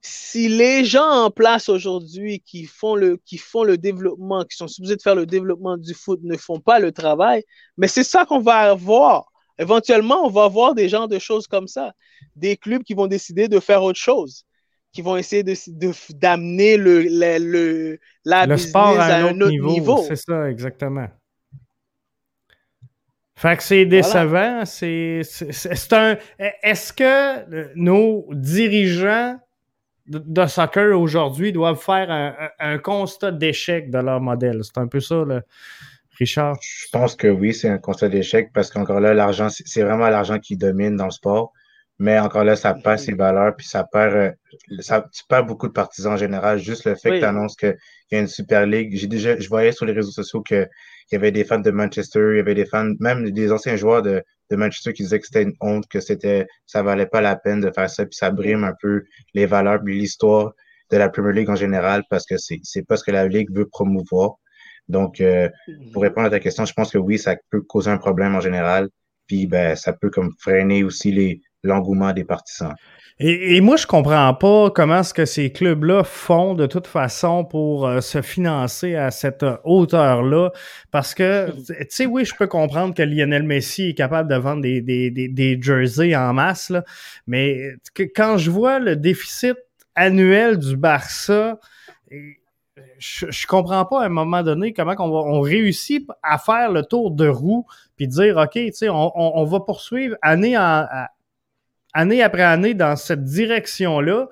Speaker 2: Si les gens en place aujourd'hui qui font le qui font le développement, qui sont supposés de faire le développement du foot, ne font pas le travail, mais c'est ça qu'on va avoir. Éventuellement, on va avoir des gens de choses comme ça, des clubs qui vont décider de faire autre chose qui vont essayer d'amener de, le, le, la
Speaker 1: le sport à un, autre, niveau. C'est ça, exactement. Fait que c'est décevant. C'est un. Est-ce que nos dirigeants de, soccer aujourd'hui doivent faire un, un constat d'échec de leur modèle? C'est un peu ça, là. Richard?
Speaker 3: Je pense que oui, c'est un constat d'échec parce qu'encore là, l'argent, c'est vraiment l'argent qui domine dans le sport. Mais encore là, ça perd ses valeurs, puis ça perd, euh, ça, tu perds beaucoup de partisans en général. Juste le fait que tu annonces qu'il y a une Super League. J'ai déjà, je voyais sur les réseaux sociaux qu'il y avait des fans de Manchester, il y avait des fans, même des anciens joueurs de, de Manchester qui disaient que c'était une honte, que c'était, ça valait pas la peine de faire ça, puis ça brime un peu les valeurs, puis l'histoire de la Premier League en général, parce que c'est, c'est pas ce que la Ligue veut promouvoir. Donc, euh, pour mhm. répondre à ta question, je pense que oui, ça peut causer un problème en général. Puis, ben, ça peut comme freiner aussi les, l'engouement des partisans.
Speaker 1: Et, moi, je comprends pas comment ce que ces clubs-là font de toute façon pour euh, se financer à cette hauteur-là. Parce que, tu sais, oui, je peux comprendre que Lionel Messi est capable de vendre des, des, des, des jerseys en masse, là, mais quand je vois le déficit annuel du Barça, je, je comprends pas à un moment donné comment on, va, on réussit à faire le tour de roue puis dire OK, on, on, on va poursuivre année, en, année après année dans cette direction-là.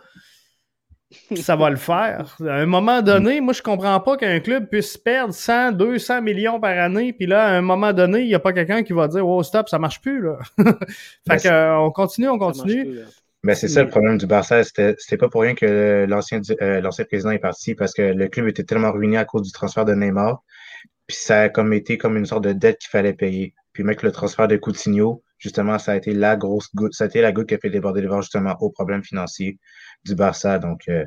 Speaker 1: Ça va le faire. À un moment donné, moi, je comprends pas qu'un club puisse perdre 100, 200 millions par année, puis là, à un moment donné, il n'y a pas quelqu'un qui va dire Oh, stop, ça marche plus. Là. fait qu'on on continue, on continue.
Speaker 3: Mais c'est ça le problème du Barça. C'était pas pour rien que l'ancien euh, l'ancien président est parti parce que le club était tellement ruiné à cause du transfert de Neymar. Puis ça a comme été comme une sorte de dette qu'il fallait payer. Puis avec le transfert de Coutinho, justement, ça a été la grosse goutte, ça a été la goutte qui a fait déborder les vents justement aux problèmes financiers du Barça. Donc euh,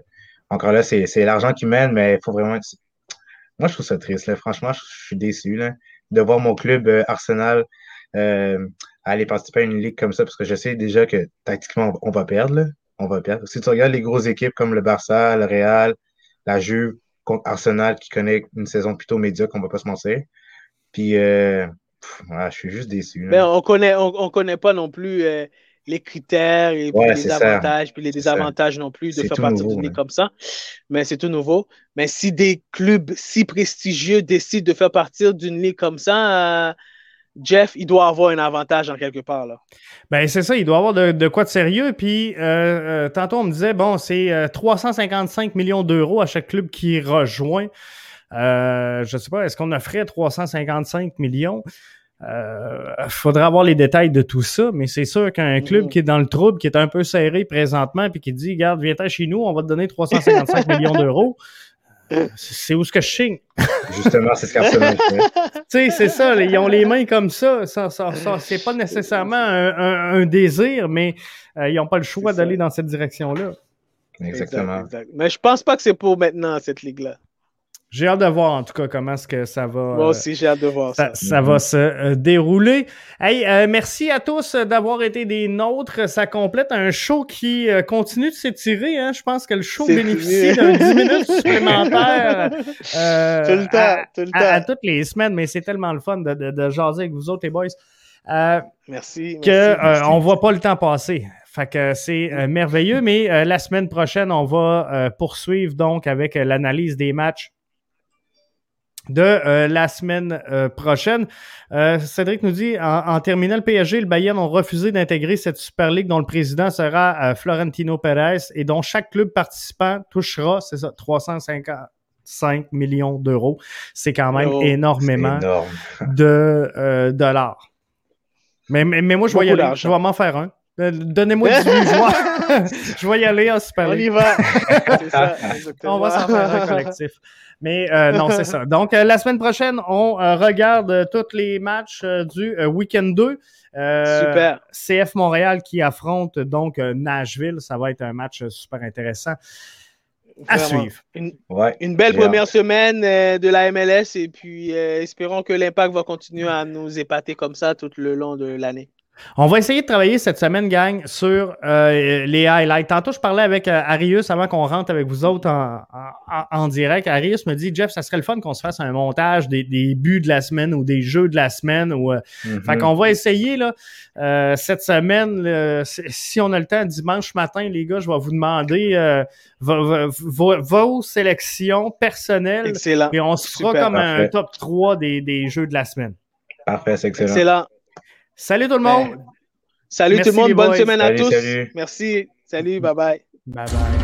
Speaker 3: encore là, c'est l'argent qui mène, mais il faut vraiment. Moi, je trouve ça triste. Franchement, je suis déçu de voir mon club euh, Arsenal euh, aller participer à une ligue comme ça parce que je sais déjà que tactiquement, on va perdre. On va perdre. Si tu regardes les grosses équipes comme le Barça, le Real, la Juve contre Arsenal qui connaît une saison plutôt médiocre, on va pas se mentir. Puis, je suis juste déçu.
Speaker 2: Mais on connaît, on, connaît pas non plus euh, les critères et les avantages, puis les désavantages non plus de faire partie d'une ligue comme ça. Mais c'est tout nouveau. Mais si des clubs si prestigieux décident de faire partie d'une ligue comme ça, euh, Jeff, il doit avoir un avantage en quelque part. Là.
Speaker 1: Ben, c'est ça, il doit avoir de, quoi de sérieux. Puis, euh, euh, tantôt, on me disait, bon, c'est 355 euh, millions d'euros à chaque club qui rejoint. Je ne sais pas, est-ce qu'on offrait 355 millions? Il faudrait avoir les détails de tout ça, mais c'est sûr qu'un club qui est dans le trouble, qui est un peu serré présentement, puis qui dit, regarde, viens chez nous, on va te donner 355 millions d'euros. C'est où ce que je signe?
Speaker 3: Justement, c'est ce
Speaker 1: tu sais, c'est ça, ils ont les mains comme ça. ça, ça, c'est pas nécessairement un, désir, mais euh, ils n'ont pas le choix d'aller dans cette direction-là.
Speaker 3: Exactement.
Speaker 2: Mais je pense pas que c'est pour maintenant, cette ligue-là.
Speaker 1: J'ai hâte de voir en tout cas comment est-ce que ça va.
Speaker 2: Moi aussi, j'ai hâte de voir ça.
Speaker 1: Ça, va se euh, dérouler. Hey, euh, merci à tous d'avoir été des nôtres. Ça complète un show qui euh, continue de s'étirer. Hein. Je pense que le show bénéficie d'un 10 minutes supplémentaires. tout le temps, à, tout le temps. À, toutes les semaines, mais c'est tellement le fun de, de, de, jaser avec vous autres, les boys.
Speaker 2: merci.
Speaker 1: Que on voit pas le temps passer. Fait que c'est merveilleux, mais la semaine prochaine, on va poursuivre donc avec l'analyse des matchs de euh, la semaine euh, prochaine. Euh, Cédric nous dit en, terminant le PSG, le Bayern ont refusé d'intégrer cette Super League dont le président sera Florentino Pérez et dont chaque club participant touchera, c'est ça, 355 millions d'euros. C'est quand même oh, énormément de dollars. Mais, mais, moi, je vais y aller. Je vais m'en faire un. Donnez-moi 18 joueurs. je vais y aller en Super League.
Speaker 2: On y va. ça,
Speaker 1: On va s'en faire un collectif. Mais euh, non, c'est ça. Donc, euh, la semaine prochaine, on euh, regarde tous les matchs du week-end 2.
Speaker 2: super.
Speaker 1: CF Montréal qui affronte donc Nashville. Ça va être un match super intéressant. À suivre.
Speaker 2: Une, une belle première semaine de la MLS et puis espérons que l'impact va continuer à nous épater comme ça tout le long de l'année.
Speaker 1: On va essayer de travailler cette semaine, gang, sur euh, les highlights. Tantôt, je parlais avec euh, Arius avant qu'on rentre avec vous autres en, direct. Arius me dit Jeff, ça serait le fun qu'on se fasse un montage des, buts de la semaine ou des jeux de la semaine. Ou, euh. Fait qu'on va essayer là, cette semaine, si on a le temps, dimanche matin, les gars, je vais vous demander vos, sélections personnelles.
Speaker 2: Excellent.
Speaker 1: Et on se fera comme un top 3 des, des jeux de la semaine.
Speaker 3: Parfait, c'est excellent.
Speaker 2: Excellent.
Speaker 1: Salut tout le monde.
Speaker 2: salut tout le monde. Bonne semaine à tous. Merci. Salut. Bye bye.
Speaker 1: Bye bye.